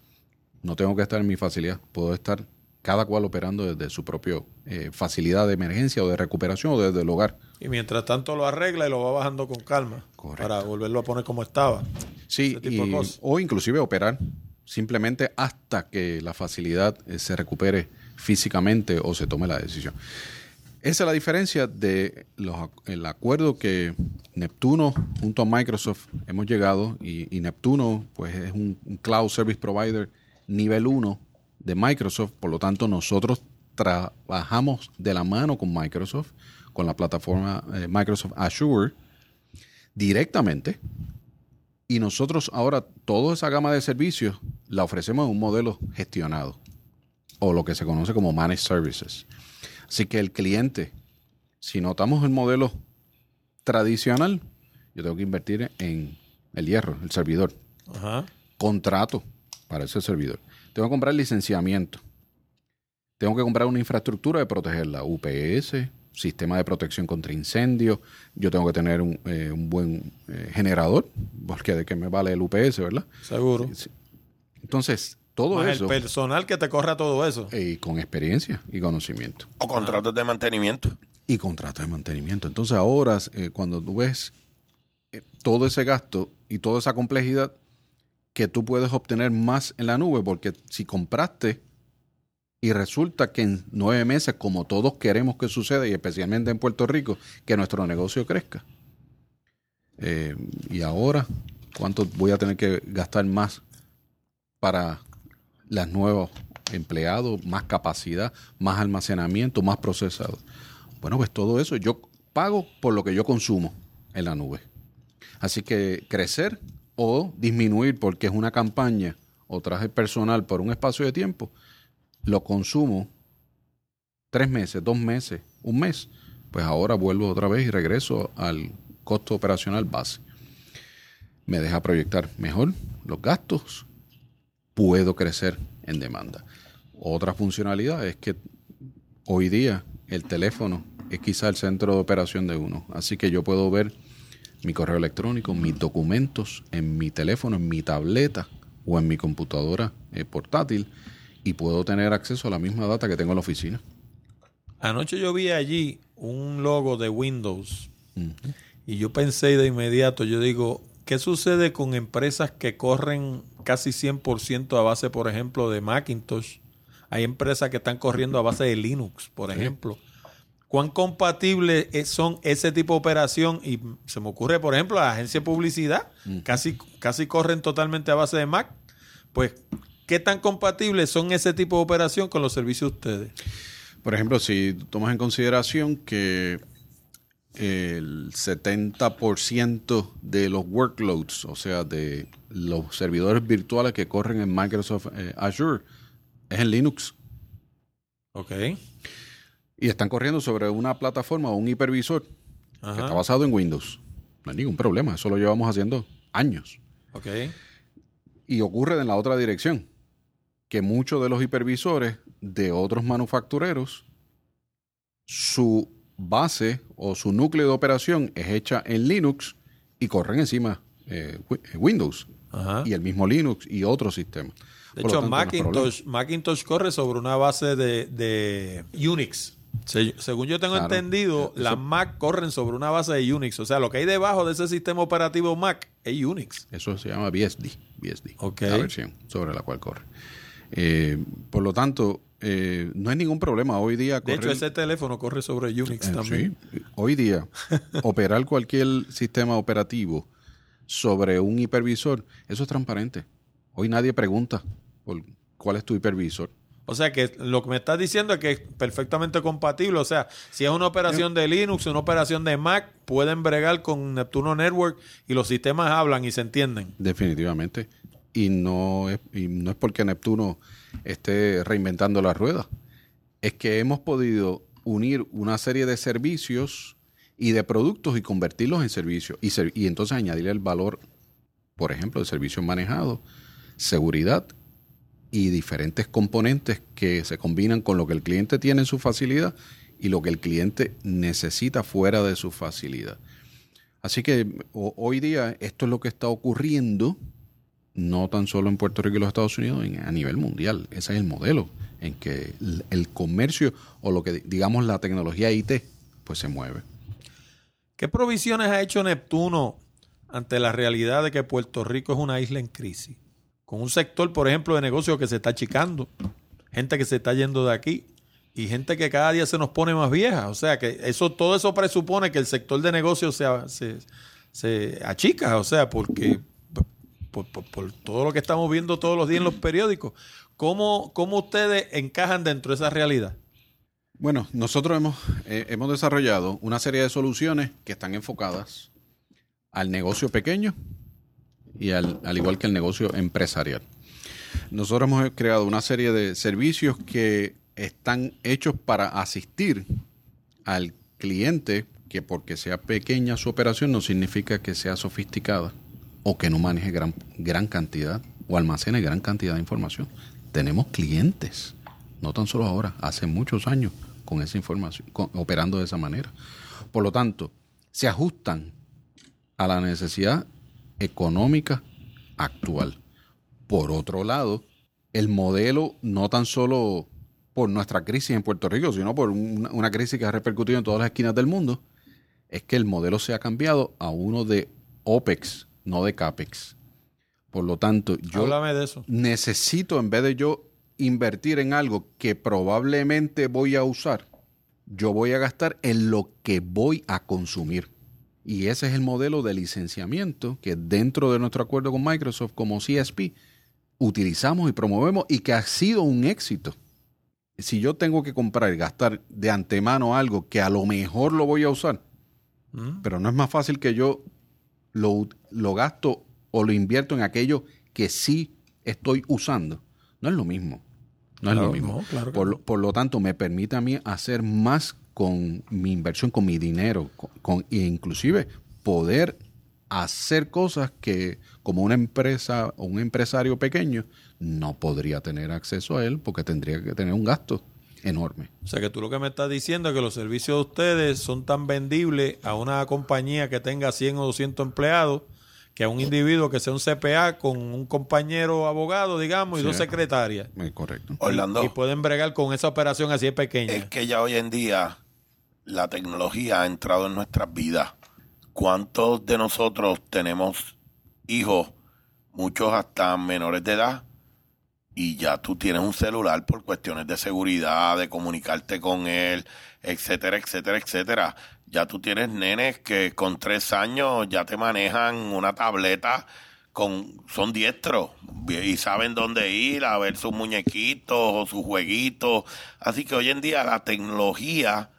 No tengo que estar en mi facilidad, puedo estar cada cual operando desde su propia eh, facilidad de emergencia o de recuperación o desde el hogar. Y mientras tanto lo arregla y lo va bajando con calma para volverlo a poner como estaba. Sí, o inclusive operar simplemente hasta que la facilidad eh, se recupere físicamente o se tome la decisión. Esa es la diferencia de el acuerdo que Neptuno junto a Microsoft hemos llegado y, Neptuno pues es un, cloud service provider nivel 1 de Microsoft, por lo tanto nosotros trabajamos de la mano con Microsoft, con la plataforma eh, Microsoft Azure directamente y nosotros ahora toda esa gama de servicios la ofrecemos en un modelo gestionado o lo que se conoce como Managed Services. Así que el cliente, si notamos el modelo tradicional, yo tengo que invertir en el hierro, el servidor. Contrato para ese servidor. Tengo que comprar licenciamiento. Tengo que comprar una infraestructura de proteger la UPS, sistema de protección contra incendios. Yo tengo que tener un, eh, buen eh, generador, porque de qué me vale el UPS, ¿verdad? Seguro. Entonces, todo eso. El personal que te corra todo eso. Y con experiencia y conocimiento. O contratos de mantenimiento. Y contratos de mantenimiento. Entonces, ahora, eh, cuando tú ves todo ese gasto y toda esa complejidad, que tú puedes obtener más en la nube, porque si compraste y resulta que en nueve meses, como todos queremos que suceda, y especialmente en Puerto Rico, que nuestro negocio crezca. Eh, y ahora, ¿cuánto voy a tener que gastar más para las nuevos empleados, más capacidad, más almacenamiento, más procesado? Bueno, pues todo eso yo pago por lo que yo consumo en la nube. Así que crecer o disminuir porque es una campaña o traje personal por un espacio de tiempo, lo consumo tres meses, dos meses, un mes, pues ahora vuelvo otra vez y regreso al costo operacional base. Me deja proyectar mejor los gastos, puedo crecer en demanda. Otra funcionalidad es que hoy día el teléfono es quizá el centro de operación de uno, así que yo puedo ver mi correo electrónico, mis documentos en mi teléfono, en mi tableta o en mi computadora eh, portátil y puedo tener acceso a la misma data que tengo en la oficina. Anoche yo vi allí un logo de Windows y yo pensé de inmediato, yo digo, ¿qué sucede con empresas que corren casi 100% a base, por ejemplo, de Macintosh? Hay empresas que están corriendo a base de Linux, por ejemplo. ¿Cuán compatibles es- son ese tipo de operación? Y se me ocurre, por ejemplo, la agencia de publicidad, casi, casi corren totalmente a base de Mac. Pues, ¿qué tan compatibles son ese tipo de operación con los servicios de ustedes? Por ejemplo, si tomas en consideración que el 70% de los workloads, o sea, de los servidores virtuales que corren en Microsoft eh, Azure, es en Linux. Ok. Y están corriendo sobre una plataforma o un hipervisor que está basado en Windows. No hay ningún problema, eso lo llevamos haciendo años. Ok. Y ocurre en la otra dirección, que muchos de los hipervisores de otros manufactureros, su base o su núcleo de operación es hecha en Linux y corren encima eh, eh, Windows Ajá. y el mismo Linux y otros sistemas. De Por hecho, no. Macintosh, Macintosh corre sobre una base de, de Unix. Se- según yo tengo Claro. entendido, Eso- las Mac corren sobre una base de Unix. O sea, lo que hay debajo de ese sistema operativo Mac es Unix. Eso se llama BSD, BSD la versión sobre la cual corre. Eh, por lo tanto, eh, no hay ningún problema hoy día. De hecho, ese teléfono corre sobre Unix Eh, también. sí. Hoy día, operar cualquier sistema operativo sobre un hipervisor, eso es transparente. Hoy nadie pregunta por cuál es tu hipervisor. O sea, que lo que me estás diciendo es que es perfectamente compatible. O sea, si es una operación de Linux, una operación de Mac, pueden bregar con Neptuno Network y los sistemas hablan y se entienden. Definitivamente. Y no es, y no es porque Neptuno esté reinventando la rueda. Es que hemos podido unir una serie de servicios y de productos y convertirlos en servicios. Y, y entonces añadirle el valor, por ejemplo, de servicios manejados, seguridad y diferentes componentes que se combinan con lo que el cliente tiene en su facilidad y lo que el cliente necesita fuera de su facilidad. Así que ho- hoy día esto es lo que está ocurriendo, no tan solo en Puerto Rico y los Estados Unidos, a nivel mundial. Ese es el modelo en que el, comercio o lo que digamos la tecnología IT pues se mueve. ¿Qué provisiones ha hecho Neptuno ante la realidad de que Puerto Rico es una isla en crisis? Con un sector, por ejemplo, de negocios que se está achicando, gente que se está yendo de aquí y gente que cada día se nos pone más vieja. O sea, que eso todo eso presupone que el sector de negocios se, se, se achica, o sea, porque por, todo lo que estamos viendo todos los días en los periódicos. ¿Cómo, cómo ustedes encajan dentro de esa realidad? Bueno, nosotros hemos, eh, hemos desarrollado una serie de soluciones que están enfocadas al negocio pequeño y al, al igual que el negocio empresarial. Nosotros hemos creado una serie de servicios que están hechos para asistir al cliente que porque sea pequeña su operación no significa que sea sofisticada o que no maneje gran, gran cantidad o almacene gran cantidad de información. Tenemos clientes, no tan solo ahora, hace muchos años con esa información, operando de esa manera. Por lo tanto, se ajustan a la necesidad económica actual. Por otro lado, el modelo no tan solo por nuestra crisis en Puerto Rico, sino por una, una crisis que ha repercutido en todas las esquinas del mundo, es que el modelo se ha cambiado a uno de OPEX, no de CAPEX. Por lo tanto, yo Háblame de eso. necesito, en vez de yo invertir en algo que probablemente voy a usar, yo voy a gastar en lo que voy a consumir. Y ese es el modelo de licenciamiento que dentro de nuestro acuerdo con Microsoft como CSP utilizamos y promovemos y que ha sido un éxito. Si yo tengo que comprar y gastar de antemano algo que a lo mejor lo voy a usar, ¿Mm? pero no es más fácil que yo lo, lo gasto o lo invierto en aquello que sí estoy usando. No es lo mismo. No es lo mismo. no, claro por, lo- por lo tanto, me permite a mí hacer más con mi inversión, con mi dinero, con, con- e inclusive poder hacer cosas que como una empresa o un empresario pequeño no podría tener acceso a él porque tendría que tener un gasto enorme. O sea que tú lo que me estás diciendo es que los servicios de ustedes son tan vendibles a una compañía que tenga 100 o 200 empleados que a un individuo que sea un CPA con un compañero abogado, digamos, y Sí. dos secretarias. Correcto. Orlando, Y pueden bregar con esa operación así de pequeña. es que ya hoy en día la tecnología ha entrado en nuestras vidas. ¿Cuántos de nosotros tenemos hijos, muchos hasta menores de edad, y ya tú tienes un celular por cuestiones de seguridad, de comunicarte con él, etcétera, etcétera, etcétera. Ya tú tienes nenes que con tres años ya te manejan una tableta con, son diestros y saben dónde ir a ver sus muñequitos o sus jueguitos. Así que hoy en día la tecnología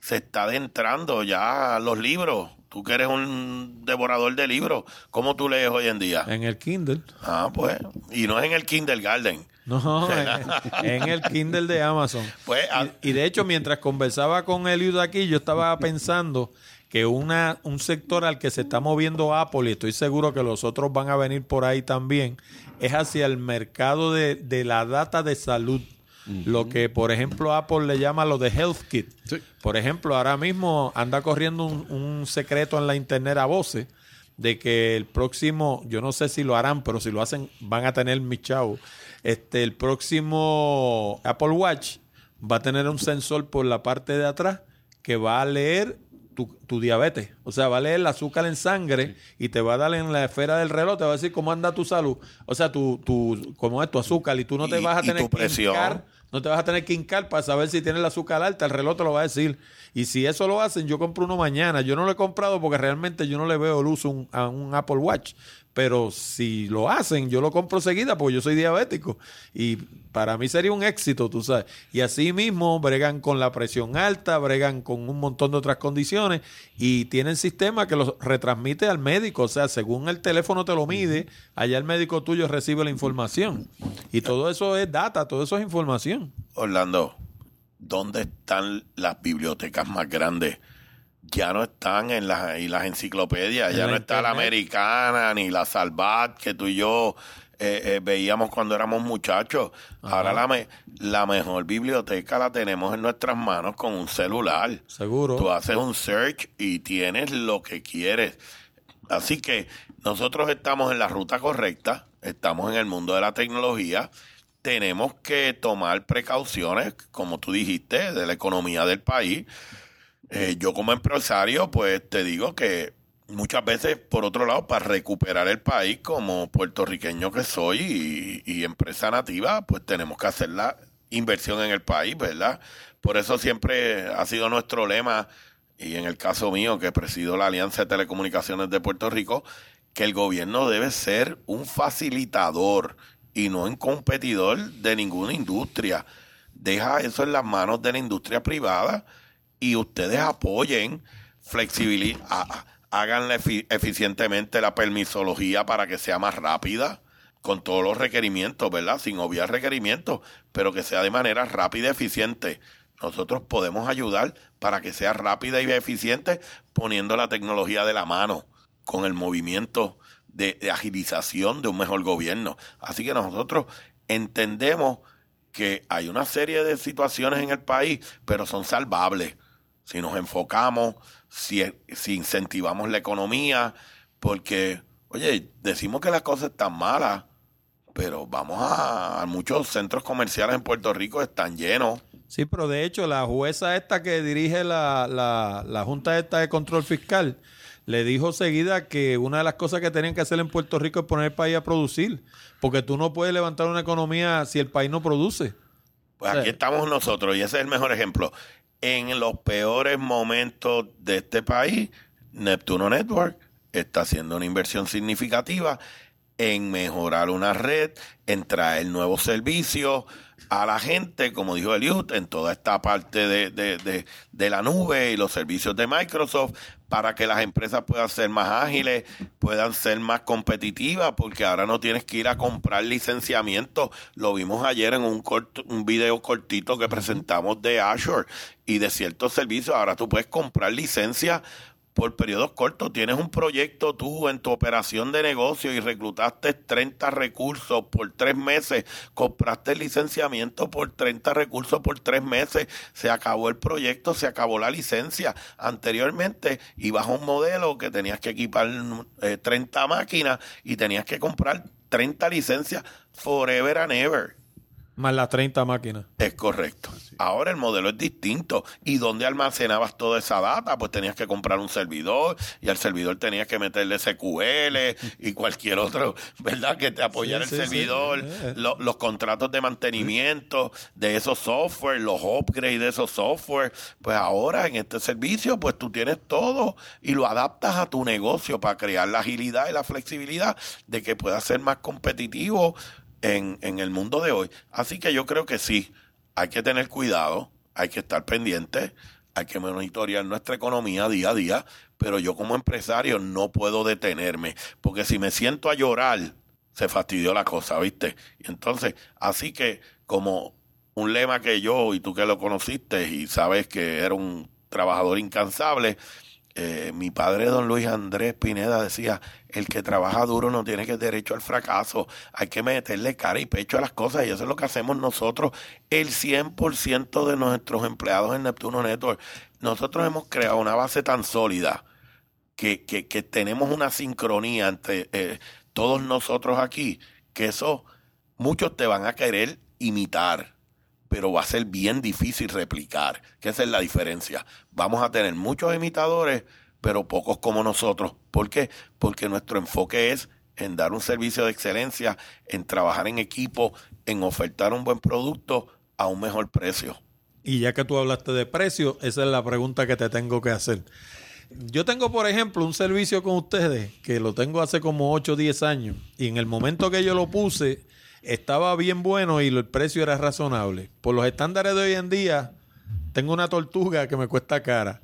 se está adentrando ya a los libros. Tú que eres un devorador de libros, ¿cómo tú lees hoy en día? En el Kindle. Ah, pues, y no es en el Kindergarten. No, (laughs) en, en el Kindle de Amazon. Pues, ah, Y, y de hecho, mientras conversaba con Eliud aquí, yo estaba pensando que una, un sector al que se está moviendo Apple, y estoy seguro que los otros van a venir por ahí también, es hacia el mercado de, de la data de salud. Lo que, por ejemplo, Apple le llama lo de Health Kit. Sí. Por ejemplo, ahora mismo anda corriendo un, un secreto en la internet a voces de que el próximo, yo no sé si lo harán, pero si lo hacen, van a tener mi chavo. Este, el próximo Apple Watch va a tener un sensor por la parte de atrás que va a leer tu, tu diabetes. O sea, va a leer el azúcar en sangre y te va a dar en la esfera del reloj, te va a decir cómo anda tu salud. O sea, tu, tu, cómo es tu azúcar y tú no te Y- vas a tener que presión. No te vas a tener que hincar para saber si tienes el azúcar alta, el reloj te lo va a decir. Y si eso lo hacen, yo compro uno mañana. Yo no lo he comprado porque realmente yo no le veo el uso un- a un Apple Watch. Pero si lo hacen, yo lo compro seguida porque yo soy diabético. Y para mí sería un éxito, tú sabes. Y así mismo bregan con la presión alta, bregan con un montón de otras condiciones y tienen sistema que los retransmite al médico. O sea, según el teléfono te lo mide, allá el médico tuyo recibe la información. Y todo eso es data, todo eso es información. Orlando, ¿dónde están las bibliotecas más grandes? Ya no están en las, y las enciclopedias, En ya la no está la americana ni la Salvat que tú y yo eh, eh, veíamos cuando éramos muchachos. Ahora la, me- la mejor biblioteca la tenemos en nuestras manos con un celular. Seguro. Tú haces un search y tienes lo que quieres. Así que nosotros estamos en la ruta correcta, estamos en el mundo de la tecnología, tenemos que tomar precauciones, como tú dijiste, de la economía del país. Eh, yo como empresario, pues te digo que muchas veces, por otro lado, para recuperar el país como puertorriqueño que soy y, empresa nativa, pues tenemos que hacer la inversión en el país, ¿verdad? Por eso siempre ha sido nuestro lema, y en el caso mío, que presido la Alianza de Telecomunicaciones de Puerto Rico, que el gobierno debe ser un facilitador y no un competidor de ninguna industria. Deja eso en las manos de la industria privada y ustedes apoyen, flexibilidad, háganle efi- eficientemente la permisología para que sea más rápida, con todos los requerimientos, ¿verdad? Sin obviar requerimientos, pero que sea de manera rápida y eficiente. Nosotros podemos ayudar para que sea rápida y eficiente poniendo la tecnología de la mano, con el movimiento de, de agilización de un mejor gobierno. Así que nosotros entendemos que hay una serie de situaciones en el país, pero son salvables. Si nos enfocamos, si, si incentivamos la economía, porque, oye, decimos que las cosas están malas, pero vamos a, a muchos centros comerciales en Puerto Rico están llenos. Sí, pero de hecho la jueza esta que dirige la, la, la Junta esta de Control Fiscal le dijo seguida que una de las cosas que tenían que hacer en Puerto Rico es poner el país a producir, porque tú no puedes levantar una economía si el país no produce. Pues aquí estamos nosotros y ese es el mejor ejemplo. En los peores momentos de este país, Neptuno Network está haciendo una inversión significativa en mejorar una red, en traer nuevos servicios a la gente, como dijo Eliud, en toda esta parte de, de, de, de la nube y los servicios de Microsoft, para que las empresas puedan ser más ágiles, puedan ser más competitivas, porque ahora no tienes que ir a comprar licenciamiento. Lo vimos ayer en un, corto, un video cortito que presentamos de Azure y de ciertos servicios. Ahora tú puedes comprar licencia por periodos cortos. Tienes un proyecto tú en tu operación de negocio y reclutaste 30 recursos por tres meses, compraste el licenciamiento por 30 recursos por tres meses, se acabó el proyecto, se acabó la licencia. Anteriormente ibas a un modelo que tenías que equipar eh, 30 máquinas y tenías que comprar 30 licencias forever and ever. Más las 30 máquinas. Es correcto. Ahora el modelo es distinto. ¿Y dónde almacenabas toda esa data? Pues tenías que comprar un servidor y al servidor tenías que meterle SQL (laughs) y cualquier otro, ¿verdad? Que te apoyara Sí, el sí, servidor, Eh. lo- los contratos de mantenimiento de esos software, los upgrades de esos software. Pues ahora en este servicio, pues tú tienes todo y lo adaptas a tu negocio para crear la agilidad y la flexibilidad de que puedas ser más competitivo en, en el mundo de hoy. Así que yo creo que sí, hay que tener cuidado, hay que estar pendiente, hay que monitorear nuestra economía día a día, pero yo como empresario no puedo detenerme, porque si me siento a llorar, se fastidió la cosa, ¿viste? Y entonces, así que como un lema que yo y tú que lo conociste y sabes que era un trabajador incansable, eh, mi padre, don Luis Andrés Pineda, decía, el que trabaja duro no tiene que derecho al fracaso, hay que meterle cara y pecho a las cosas y eso es lo que hacemos nosotros, el 100% de nuestros empleados en Neptuno Network. Nosotros hemos creado una base tan sólida que, que, que tenemos una sincronía entre eh, todos nosotros aquí, que eso muchos te van a querer imitar, pero va a ser bien difícil replicar, que esa es la diferencia. Vamos a tener muchos imitadores, pero pocos como nosotros. ¿Por qué? Porque nuestro enfoque es en dar un servicio de excelencia, en trabajar en equipo, en ofertar un buen producto a un mejor precio. Y ya que tú hablaste de precio, esa es la pregunta que te tengo que hacer. Yo tengo, por ejemplo, un servicio con ustedes que lo tengo hace como 8 o 10 años y en el momento que yo lo puse estaba bien bueno y el precio era razonable. Por los estándares de hoy en día, tengo una tortuga que me cuesta cara.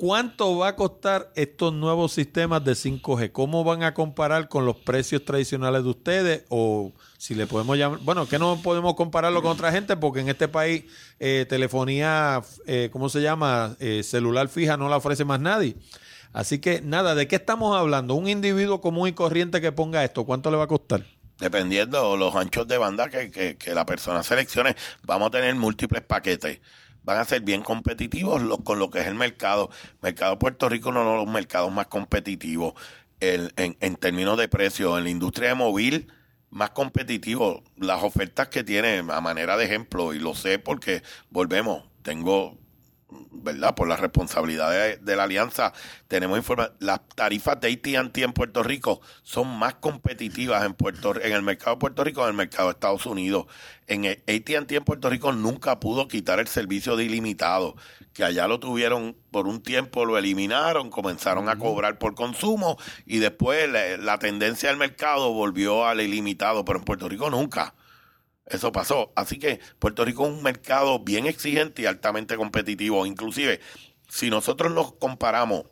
¿Cuánto va a costar estos nuevos sistemas de 5G? ¿Cómo van a comparar con los precios tradicionales de ustedes? O si le podemos llamar, bueno, que no podemos compararlo con otra gente porque en este país eh, telefonía, eh, ¿cómo se llama? Eh, celular fija no la ofrece más nadie. Así que nada, ¿de qué estamos hablando? Un individuo común y corriente que ponga esto, ¿cuánto le va a costar? Dependiendo los anchos de banda que, que, la persona seleccione, vamos a tener múltiples paquetes. Van a ser bien competitivos lo- con lo que es el mercado. Mercado de Puerto Rico uno de los mercados más competitivos en, en términos de precio. En la industria de móvil, más competitivo. Las ofertas que tiene, a manera de ejemplo, y lo sé porque, volvemos, tengo ¿verdad? Por la responsabilidad de, de la alianza, tenemos información. Las tarifas de AT&T en Puerto Rico son más competitivas en Puerto en el mercado de Puerto Rico que en el mercado de Estados Unidos. En AT&T en Puerto Rico nunca pudo quitar el servicio de ilimitado, que allá lo tuvieron por un tiempo, lo eliminaron, comenzaron a cobrar por consumo y después la, la tendencia del mercado volvió al ilimitado, pero en Puerto Rico nunca. Eso pasó. Así que Puerto Rico es un mercado bien exigente y altamente competitivo. Inclusive, si nosotros nos comparamos,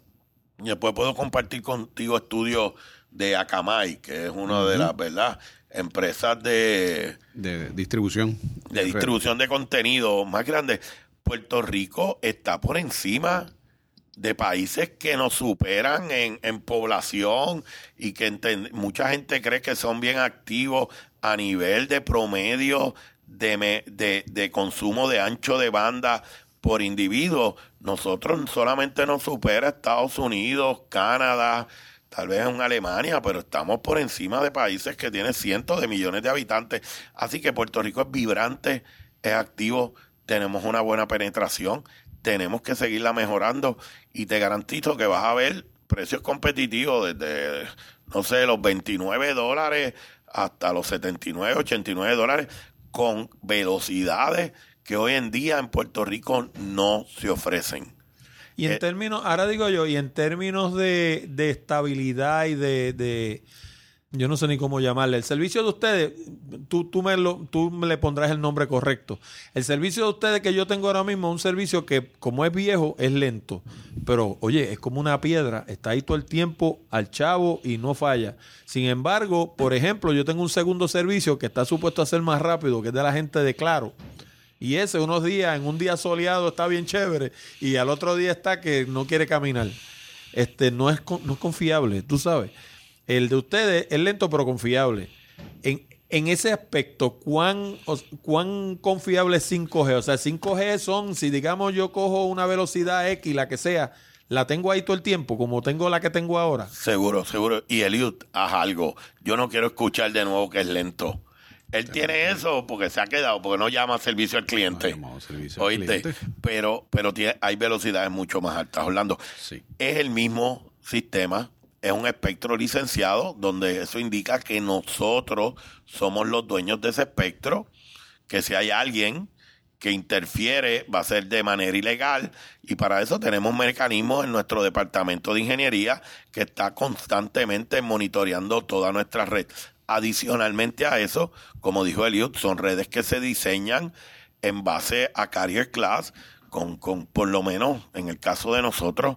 y después puedo compartir contigo estudios de Akamai, que es una de las, ¿verdad? Empresas de, de distribución. de distribución de contenido más grandes. Puerto Rico está por encima de países que nos superan en, en población y que mucha gente cree que son bien activos a nivel de promedio de, me- de, de consumo de ancho de banda por individuo. Nosotros solamente nos supera Estados Unidos, Canadá, tal vez en Alemania, pero estamos por encima de países que tienen cientos de millones de habitantes. Así que Puerto Rico es vibrante, es activo, tenemos una buena penetración, tenemos que seguirla mejorando y te garantizo que vas a ver precios competitivos desde, no sé, los 29 dólares hasta los 79, 89 dólares con velocidades que hoy en día en Puerto Rico no se ofrecen. Y en Eh, términos, ahora digo yo, y en términos de, de estabilidad y de, de- yo no sé ni cómo llamarle, el servicio de ustedes, tú, tú, me lo, tú me le pondrás el nombre correcto. El servicio de ustedes que yo tengo ahora mismo es un servicio que, como es viejo, es lento. Pero, oye, es como una piedra, está ahí todo el tiempo al chavo y no falla. Sin embargo, por ejemplo, yo tengo un segundo servicio que está supuesto a ser más rápido, que es de la gente de Claro. Y ese unos días, en un día soleado, está bien chévere. Y al otro día está que no quiere caminar. Este no es, no es confiable, tú sabes. El de ustedes es lento pero confiable. En, en ese aspecto, ¿cuán, ¿cuán confiable es 5G? O sea, 5G son, si digamos yo cojo una velocidad X, la que sea, la tengo ahí todo el tiempo, como tengo la que tengo ahora. Seguro, seguro. Y Eliud, haz algo. Yo no quiero escuchar de nuevo que es lento. Él tiene eso porque se ha quedado, porque no llama servicio al cliente. No servicio al cliente. pero, pero tiene, hay velocidades mucho más altas. Orlando, Sí. es el mismo sistema, es un espectro licenciado, donde eso indica que nosotros somos los dueños de ese espectro, que si hay alguien que interfiere va a ser de manera ilegal y para eso tenemos mecanismos en nuestro departamento de ingeniería que está constantemente monitoreando toda nuestra red. Adicionalmente a eso, como dijo Eliud, son redes que se diseñan en base a carrier class con, con por lo menos, en el caso de nosotros,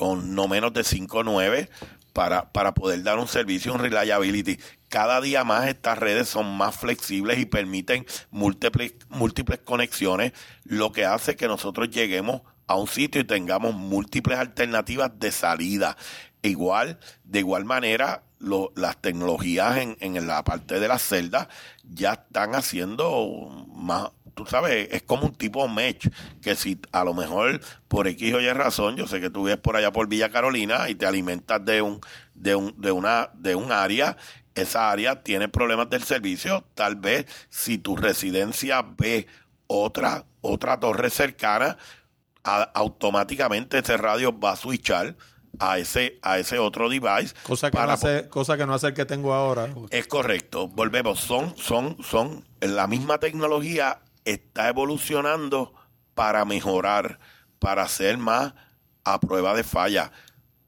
con no menos de 5.9 para, para poder dar un servicio, un reliability. Cada día más estas redes son más flexibles y permiten múltiples, múltiples conexiones, lo que hace que nosotros lleguemos a un sitio y tengamos múltiples alternativas de salida. Igual, de igual manera, lo- las tecnologías en, en la parte de las celdas ya están haciendo más, tú sabes, es como un tipo mesh, que si a lo mejor por X o Y razón, yo sé que tú ves por allá por Villa Carolina y te alimentas de un, de un, de una, de un área, esa área tiene problemas del servicio, tal vez si tu residencia ve otra, otra torre cercana, a- automáticamente ese radio va a switchar a ese, a ese otro device. Cosa que, no hace, cosa que no hace el que tengo ahora. es correcto. Volvemos. Son, son, son. La misma tecnología está evolucionando para mejorar, para ser más a prueba de falla.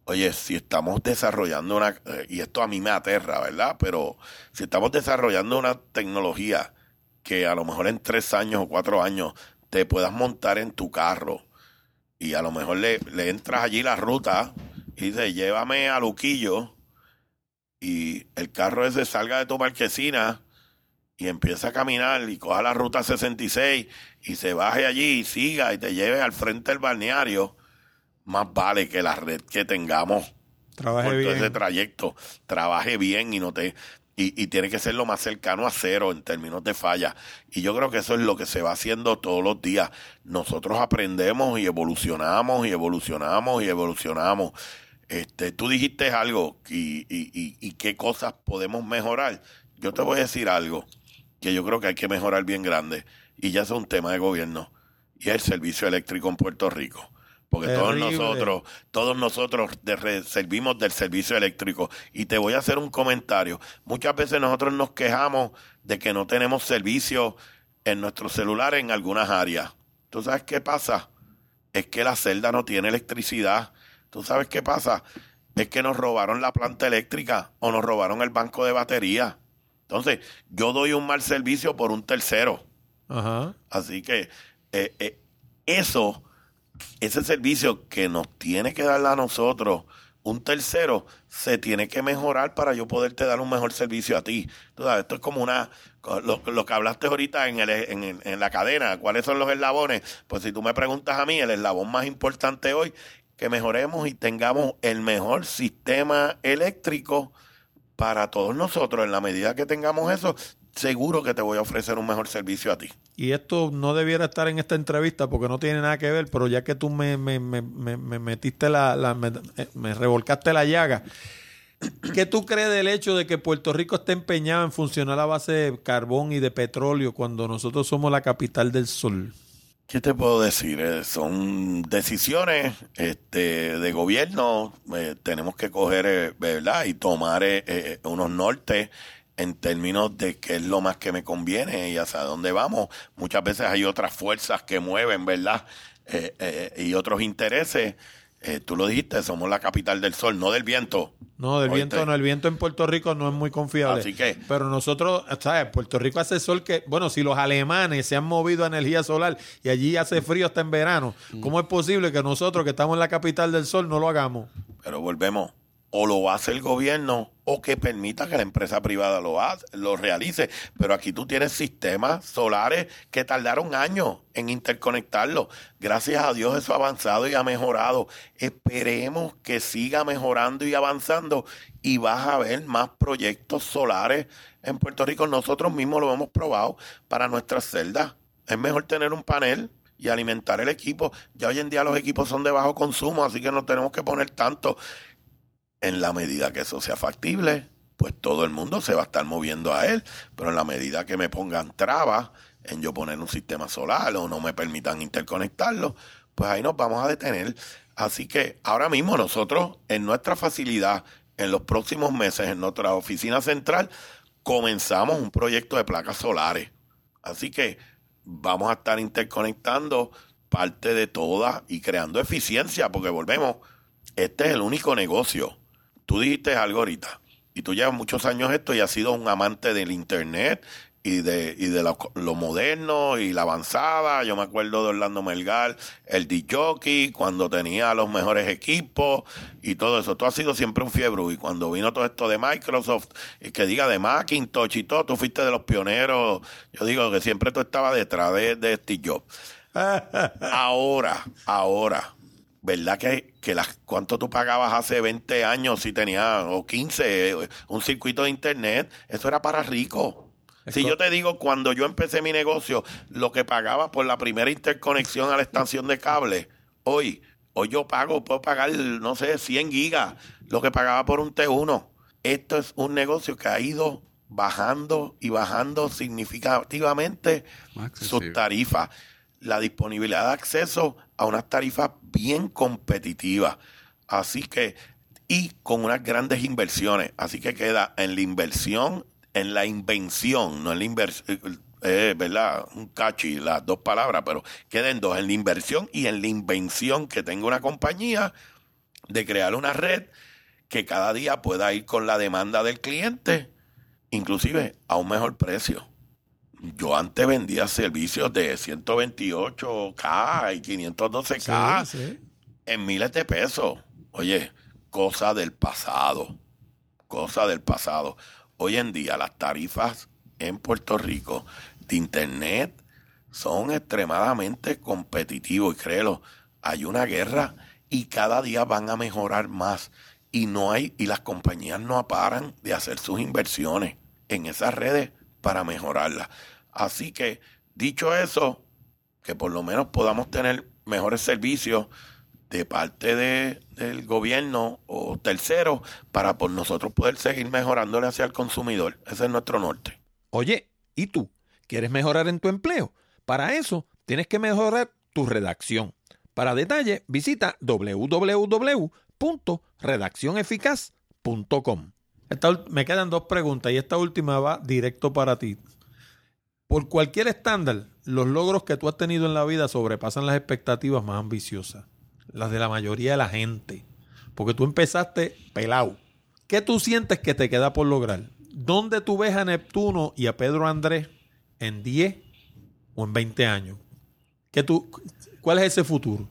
Oye, si estamos desarrollando una, eh, y esto a mí me aterra, ¿verdad? Pero si estamos desarrollando una tecnología que a lo mejor en tres años o cuatro años te puedas montar en tu carro y a lo mejor le, le entras allí la ruta y dices, llévame a Luquillo y el carro ese salga de tu marquesina y empieza a caminar y coja la ruta 66 y se baje allí y siga y te lleve al frente del balneario, más vale que la red que tengamos Trabaje por todo bien. ese trayecto trabaje bien y no te y, y tiene que ser lo más cercano a cero en términos de falla. Y yo creo que eso es lo que se va haciendo todos los días. Nosotros aprendemos y evolucionamos y evolucionamos y evolucionamos. Este, tú dijiste algo y, y, y, y qué cosas podemos mejorar. Yo te voy a decir algo que yo creo que hay que mejorar bien grande y ya es un tema de gobierno y es el servicio eléctrico en Puerto Rico. Porque todos nosotros, todos nosotros de servimos del servicio eléctrico. Y te voy a hacer un comentario. Muchas veces nosotros nos quejamos de que no tenemos servicio en nuestros celulares en algunas áreas. ¿Tú sabes qué pasa? Es que la celda no tiene electricidad. ¿Tú sabes qué pasa? Es que nos robaron la planta eléctrica o nos robaron el banco de batería. Entonces, yo doy un mal servicio por un tercero. Ajá. Así que eh, eh, eso, ese servicio que nos tiene que dar a nosotros un tercero, se tiene que mejorar para yo poderte dar un mejor servicio a ti. Sabes, esto es como una, lo, lo que hablaste ahorita en, el, en, en la cadena, ¿cuáles son los eslabones? Pues si tú me preguntas a mí, el eslabón más importante hoy, que mejoremos y tengamos el mejor sistema eléctrico para todos nosotros. En la medida que tengamos eso, seguro que te voy a ofrecer un mejor servicio a ti. Y esto no debiera estar en esta entrevista porque no tiene nada que ver, pero ya que tú me, me, me, me- me metiste la, la- me, eh, revolcaste la llaga, (clears throat) ¿qué tú crees del hecho de que Puerto Rico esté empeñado en funcionar a base de carbón y de petróleo cuando nosotros somos la capital del sol? ¿Qué te puedo decir? Eh, son decisiones este, de gobierno. eh, tenemos que coger, eh, ¿verdad? Y tomar unos nortes en términos de qué es lo más que me conviene y hacia dónde vamos. Muchas veces hay otras fuerzas que mueven, ¿verdad? Y otros intereses. Eh, tú lo dijiste, somos la capital del sol, no del viento. No, del ¿Oíste? viento no. El viento en Puerto Rico no es muy confiable. Así que- Pero nosotros, ¿sabes? Puerto Rico hace sol que, bueno, si los alemanes se han movido a energía solar y allí hace frío hasta en verano, ¿cómo es posible que nosotros que estamos en la capital del sol no lo hagamos? Pero volvemos, o lo hace el gobierno o que permita que la empresa privada lo, hace, lo realice. Pero aquí tú tienes sistemas solares que tardaron años en interconectarlos. Gracias a Dios eso ha avanzado y ha mejorado. Esperemos que siga mejorando y avanzando y vas a ver más proyectos solares en Puerto Rico. Nosotros mismos lo hemos probado para nuestras celdas. Es mejor tener un panel y alimentar el equipo. Ya hoy en día los equipos son de bajo consumo, así que no tenemos que poner tanto. En la medida que eso sea factible, pues todo el mundo se va a estar moviendo a él. Pero en la medida que me pongan trabas en yo poner un sistema solar o no me permitan interconectarlo, pues ahí nos vamos a detener. Así que ahora mismo nosotros en nuestra facilidad, en los próximos meses, en nuestra oficina central, comenzamos un proyecto de placas solares. Así que vamos a estar interconectando parte de todas y creando eficiencia, porque volvemos, este es el único negocio. Tú dijiste algo ahorita, y tú llevas muchos años esto y has sido un amante del Internet y de, y de lo, moderno y la avanzada. Yo me acuerdo de Orlando Melgar, el DJ, cuando tenía los mejores equipos y todo eso. Tú has sido siempre un fiebre. Y cuando vino todo esto de Microsoft, y que diga de Macintosh y todo, tú fuiste de los pioneros. Yo digo que siempre tú estabas detrás de, de Steve Jobs. (laughs) ahora, ahora. ¿Verdad que, que las, cuánto tú pagabas hace 20 años si tenías, o 15, un circuito de internet? Eso era para ricos si yo te digo, cuando yo empecé mi negocio, lo que pagaba por la primera interconexión a la estación de cable, hoy, hoy yo pago, puedo pagar, no sé, 100 gigas, lo que pagaba por un T1. Esto es un negocio que ha ido bajando y bajando significativamente sus tarifas. La disponibilidad de acceso a unas tarifas bien competitivas. Así que, y con unas grandes inversiones. Así que queda en la inversión en la invención, no en la inversión, eh, ¿verdad? Un cachi, las dos palabras, pero queden dos, en la inversión y en la invención que tenga una compañía de crear una red que cada día pueda ir con la demanda del cliente, inclusive a un mejor precio. Yo antes vendía servicios de 128K y 512K en miles de pesos. Oye, cosa del pasado, cosa del pasado. Hoy en día las tarifas en Puerto Rico de Internet son extremadamente competitivos y créelo, hay una guerra y cada día van a mejorar más y no hay y las compañías no paran de hacer sus inversiones en esas redes para mejorarlas. Así que dicho eso, que por lo menos podamos tener mejores servicios de parte de, del gobierno o tercero para por nosotros poder seguir mejorándole hacia el consumidor. Ese es nuestro norte. Oye, ¿y tú? ¿Quieres mejorar en tu empleo? Para eso tienes que mejorar tu redacción. Para detalle, visita www.redaccioneficaz.com. me quedan dos preguntas y esta última va directo para ti. Por cualquier estándar, los logros que tú has tenido en la vida sobrepasan las expectativas más ambiciosas las de la mayoría de la gente. Porque tú empezaste pelado. ¿Qué tú sientes que te queda por lograr? ¿Dónde tú ves a Neptuno y a Pedro Andrés en 10 o en 20 años? ¿Qué tú, ¿Cuál es ese futuro?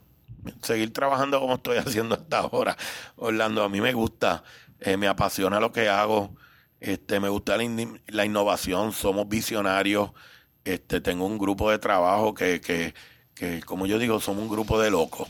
Seguir trabajando como estoy haciendo hasta ahora. Orlando, a mí me gusta, eh, me apasiona lo que hago, este, me gusta la, la, innovación, somos visionarios, este, tengo un grupo de trabajo que, que, que, como yo digo, somos un grupo de locos.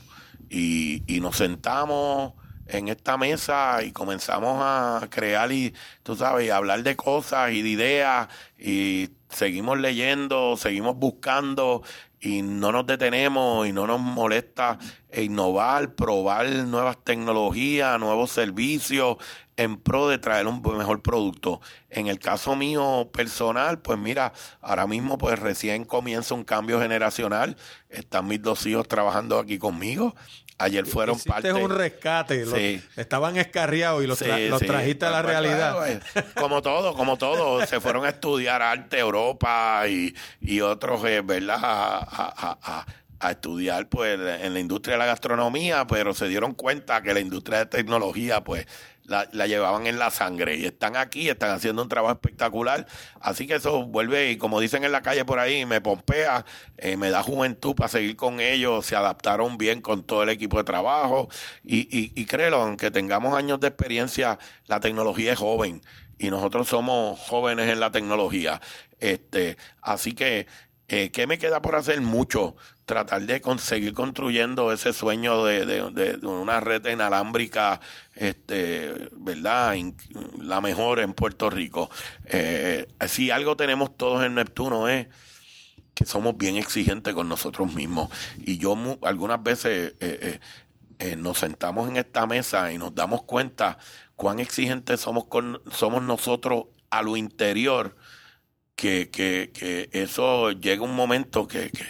Y, y nos sentamos en esta mesa y comenzamos a crear y, tú sabes, hablar de cosas y de ideas. Y seguimos leyendo, seguimos buscando y no nos detenemos y no nos molesta innovar, probar nuevas tecnologías, nuevos servicios en pro de traer un mejor producto. En el caso mío personal, pues mira, ahora mismo pues recién comienza un cambio generacional. Están mis dos hijos trabajando aquí conmigo Ayer fueron Hiciste parte. un rescate. estaban escarriados y los, trajiste a la pues, realidad. Pues, como todo, como todo. se fueron a estudiar arte Europa y, y otros, eh, ¿verdad? A, a, estudiar pues en la industria de la gastronomía, pero se dieron cuenta que la industria de tecnología, pues la, llevaban en la sangre y están aquí, están haciendo un trabajo espectacular. Así que eso vuelve y como dicen en la calle por ahí, me pompea, eh, me da juventud para seguir con ellos, se adaptaron bien con todo el equipo de trabajo y, y, y créelo, aunque tengamos años de experiencia, la tecnología es joven y nosotros somos jóvenes en la tecnología. Este, así que eh, ¿Qué me queda por hacer? Mucho. Tratar de conseguir construyendo ese sueño de, de, una red inalámbrica, este, ¿verdad? la mejor en Puerto Rico. Eh, si algo tenemos todos en Neptuno es que somos bien exigentes con nosotros mismos. Y yo algunas veces eh, nos sentamos en esta mesa y nos damos cuenta cuán exigentes somos, con, somos nosotros a lo interior, que, que, que eso llega un momento que, que,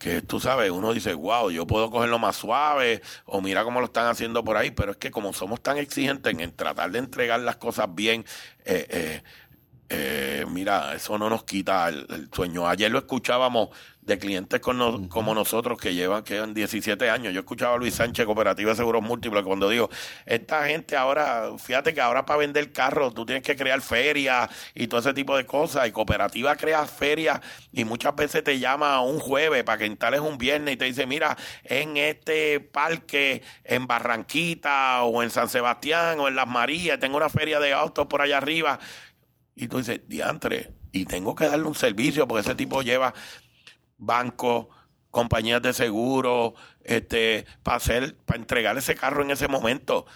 que tú sabes, uno dice, wow, yo puedo cogerlo más suave, o mira cómo lo están haciendo por ahí, pero es que como somos tan exigentes en tratar de entregar las cosas bien, eh, eh, eh, mira, eso no nos quita el, sueño. Ayer lo escuchábamos de clientes con como nosotros que llevan, que 17 años. Yo escuchaba a Luis Sánchez, Cooperativa de Seguros Múltiples, cuando digo, esta gente ahora, fíjate que ahora para vender carros tú tienes que crear ferias y todo ese tipo de cosas. Y Cooperativa crea ferias y muchas veces te llama un jueves para que instales un viernes y te dice, mira, en este parque, en Barranquita o en San Sebastián o en Las Marías, tengo una feria de autos por allá arriba y tú dices, diantre, y tengo que darle un servicio porque ese tipo lleva bancos, compañías de seguro, este, para hacer, para entregar ese carro en ese momento.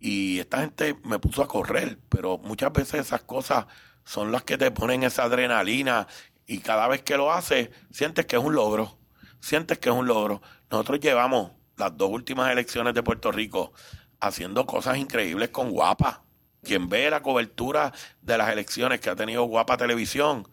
Y esta gente me puso a correr, pero muchas veces esas cosas son las que te ponen esa adrenalina y cada vez que lo haces, sientes que es un logro. Sientes que es un logro. Nosotros llevamos las dos últimas elecciones de Puerto Rico haciendo cosas increíbles con guapa quien ve la cobertura de las elecciones que ha tenido Guapa Televisión,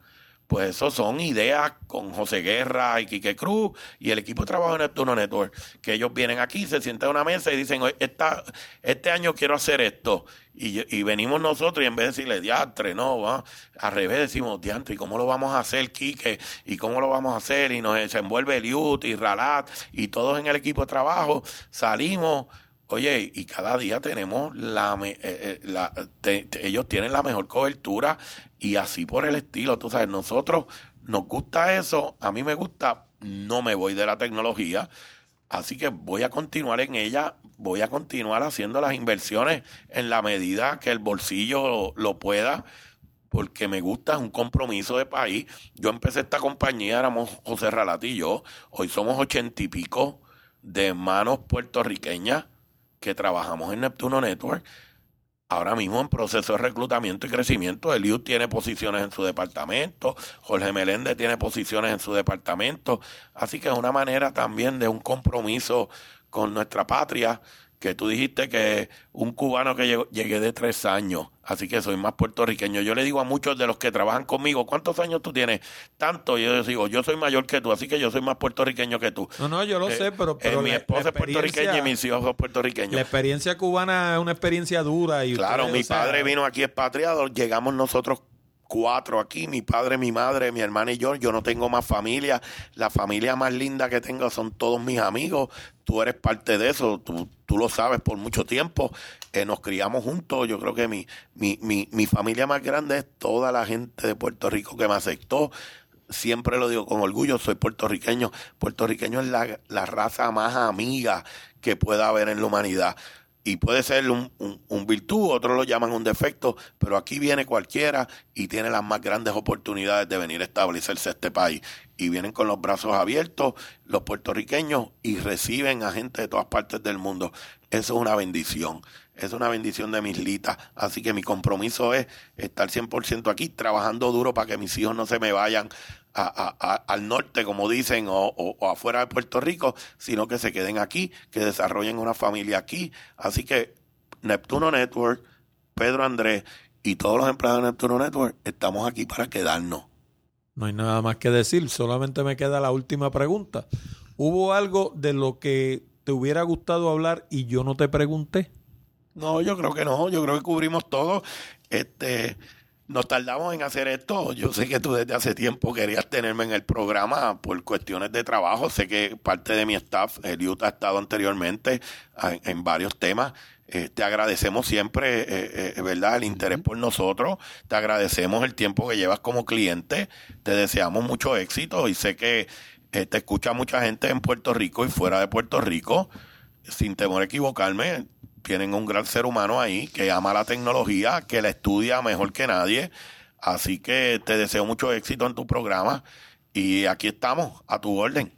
pues eso son ideas con José Guerra y Quique Cruz y el equipo de trabajo de Neptuno Network, que ellos vienen aquí, se sientan en una mesa y dicen, Esta, este año quiero hacer esto. Y, venimos nosotros y en vez de decirle, diantre, no, va, al revés decimos, diantre, ¿y cómo lo vamos a hacer, Quique? ¿Y cómo lo vamos a hacer? Y nos desenvuelve Eliut y Ralat y todos en el equipo de trabajo salimos Oye, y cada día tenemos la, eh, eh, la ellos tienen la mejor cobertura y así por el estilo, tú sabes, nosotros nos gusta eso, a mí me gusta, no me voy de la tecnología, así que voy a continuar en ella, voy a continuar haciendo las inversiones en la medida que el bolsillo lo, pueda porque me gusta, es un compromiso de país. Yo empecé esta compañía, éramos José Ralati y yo, hoy somos ochenta y pico de manos puertorriqueñas que trabajamos en Neptuno Network, ahora mismo en proceso de reclutamiento y crecimiento. Eliud tiene posiciones en su departamento, Jorge Meléndez tiene posiciones en su departamento, así que es una manera también de un compromiso con nuestra patria que tú dijiste que un cubano que llegué de tres años, así que soy más puertorriqueño. Yo le digo a muchos de los que trabajan conmigo, ¿cuántos años tú tienes? Tanto, y yo digo, yo soy mayor que tú, así que yo soy más puertorriqueño que tú. No, no, yo lo eh, sé, pero... Eh, mi esposa es puertorriqueña y mis hijos son puertorriqueños. La experiencia cubana es una experiencia dura. y Claro, mi padre vino aquí expatriado, llegamos nosotros cuatro aquí, mi padre, mi madre, mi hermana y yo. Yo no tengo más familia. La familia más linda que tengo son todos mis amigos. Tú eres parte de eso, tú, lo sabes por mucho tiempo. Eh, nos criamos juntos. Yo creo que mi, mi, mi, mi familia más grande es toda la gente de Puerto Rico que me aceptó siempre lo digo con orgullo, soy puertorriqueño. Puertorriqueño es la, la, raza más amiga que pueda haber en la humanidad y puede ser un, un, virtud, otros lo llaman un defecto, pero aquí viene cualquiera y tiene las más grandes oportunidades de venir a establecerse este país. Y vienen con los brazos abiertos los puertorriqueños y reciben a gente de todas partes del mundo. Eso es una bendición, es una bendición de mis litas. Así que mi compromiso es estar 100% aquí, trabajando duro para que mis hijos no se me vayan al norte, como dicen, o, afuera de Puerto Rico, sino que se queden aquí, que desarrollen una familia aquí. Así que Neptuno Network, Pedro Andrés y todos los empleados de Neptuno Network estamos aquí para quedarnos. No hay nada más que decir, solamente me queda la última pregunta. ¿Hubo algo de lo que te hubiera gustado hablar y yo no te pregunté? No, yo creo que no, yo creo que cubrimos todo. Este, nos tardamos en hacer esto. Yo sé que tú desde hace tiempo querías tenerme en el programa por cuestiones de trabajo. Sé que parte de mi staff, Eliud, ha estado anteriormente en, varios temas. Eh, te agradecemos siempre, eh, eh, ¿verdad?, el interés por nosotros. Te agradecemos el tiempo que llevas como cliente. Te deseamos mucho éxito y sé que te escucha mucha gente en Puerto Rico y fuera de Puerto Rico. Sin temor a equivocarme, tienen un gran ser humano ahí que ama la tecnología, que la estudia mejor que nadie. Así que te deseo mucho éxito en tu programa y aquí estamos, a tu orden.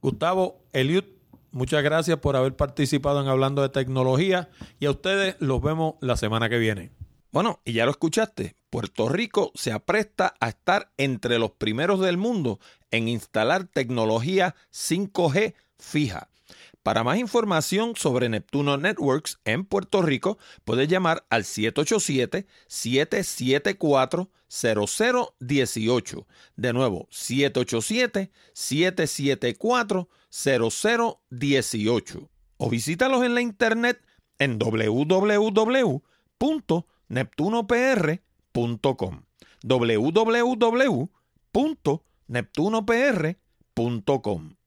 Gustavo, Eliud, muchas gracias por haber participado en Hablando de Tecnología y a ustedes los vemos la semana que viene. Bueno, y ya lo escuchaste, Puerto Rico se apresta a estar entre los primeros del mundo en instalar tecnología 5G fija Para más información sobre Neptuno Networks en Puerto Rico, puedes llamar al 787-774-0018. De nuevo, 787-774-0018. O visítalos en la internet en www.neptunopr.com. www.neptunopr.com.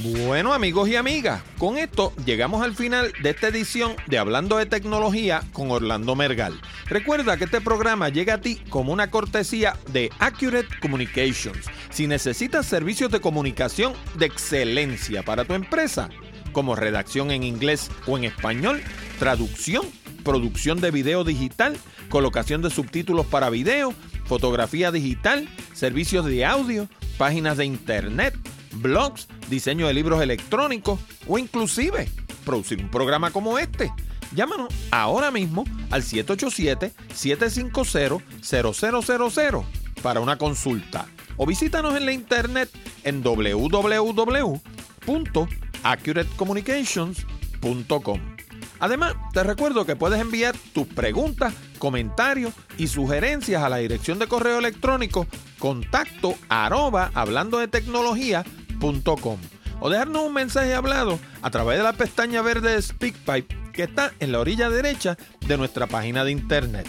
Bueno amigos y amigas, con esto llegamos al final de esta edición de Hablando de Tecnología con Orlando Mergal. Recuerda que este programa llega a ti como una cortesía de Accurate Communications. Si necesitas servicios de comunicación de excelencia para tu empresa, como redacción en inglés o en español, traducción, producción de video digital, colocación de subtítulos para video, fotografía digital, servicios de audio, páginas de internet, blogs, diseño de libros electrónicos o inclusive producir un programa como este. Llámanos ahora mismo al 787-750-0000 para una consulta o visítanos en la internet en www.accuratecommunications.com. Además, te recuerdo que puedes enviar tus preguntas, comentarios y sugerencias a la dirección de correo electrónico contacto arroba hablando de tecnología.com o dejarnos un mensaje hablado a través de la pestaña verde de SpeakPipe que está en la orilla derecha de nuestra página de internet.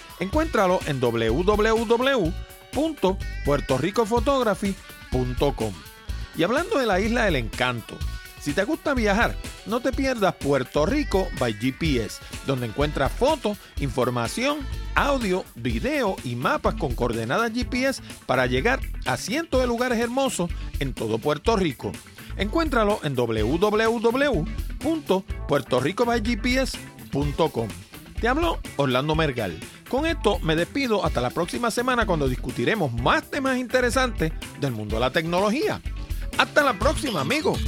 Encuéntralo en www.puertoricophotography.com. Y hablando de la Isla del Encanto, si te gusta viajar, no te pierdas Puerto Rico by GPS, donde encuentras fotos, información, audio, video y mapas con coordenadas GPS para llegar a cientos de lugares hermosos en todo Puerto Rico. Encuéntralo en www.puertoricobygps.com. Te habló Orlando Mergal. Con esto me despido hasta la próxima semana cuando discutiremos más temas interesantes del mundo de la tecnología. Hasta la próxima, amigos.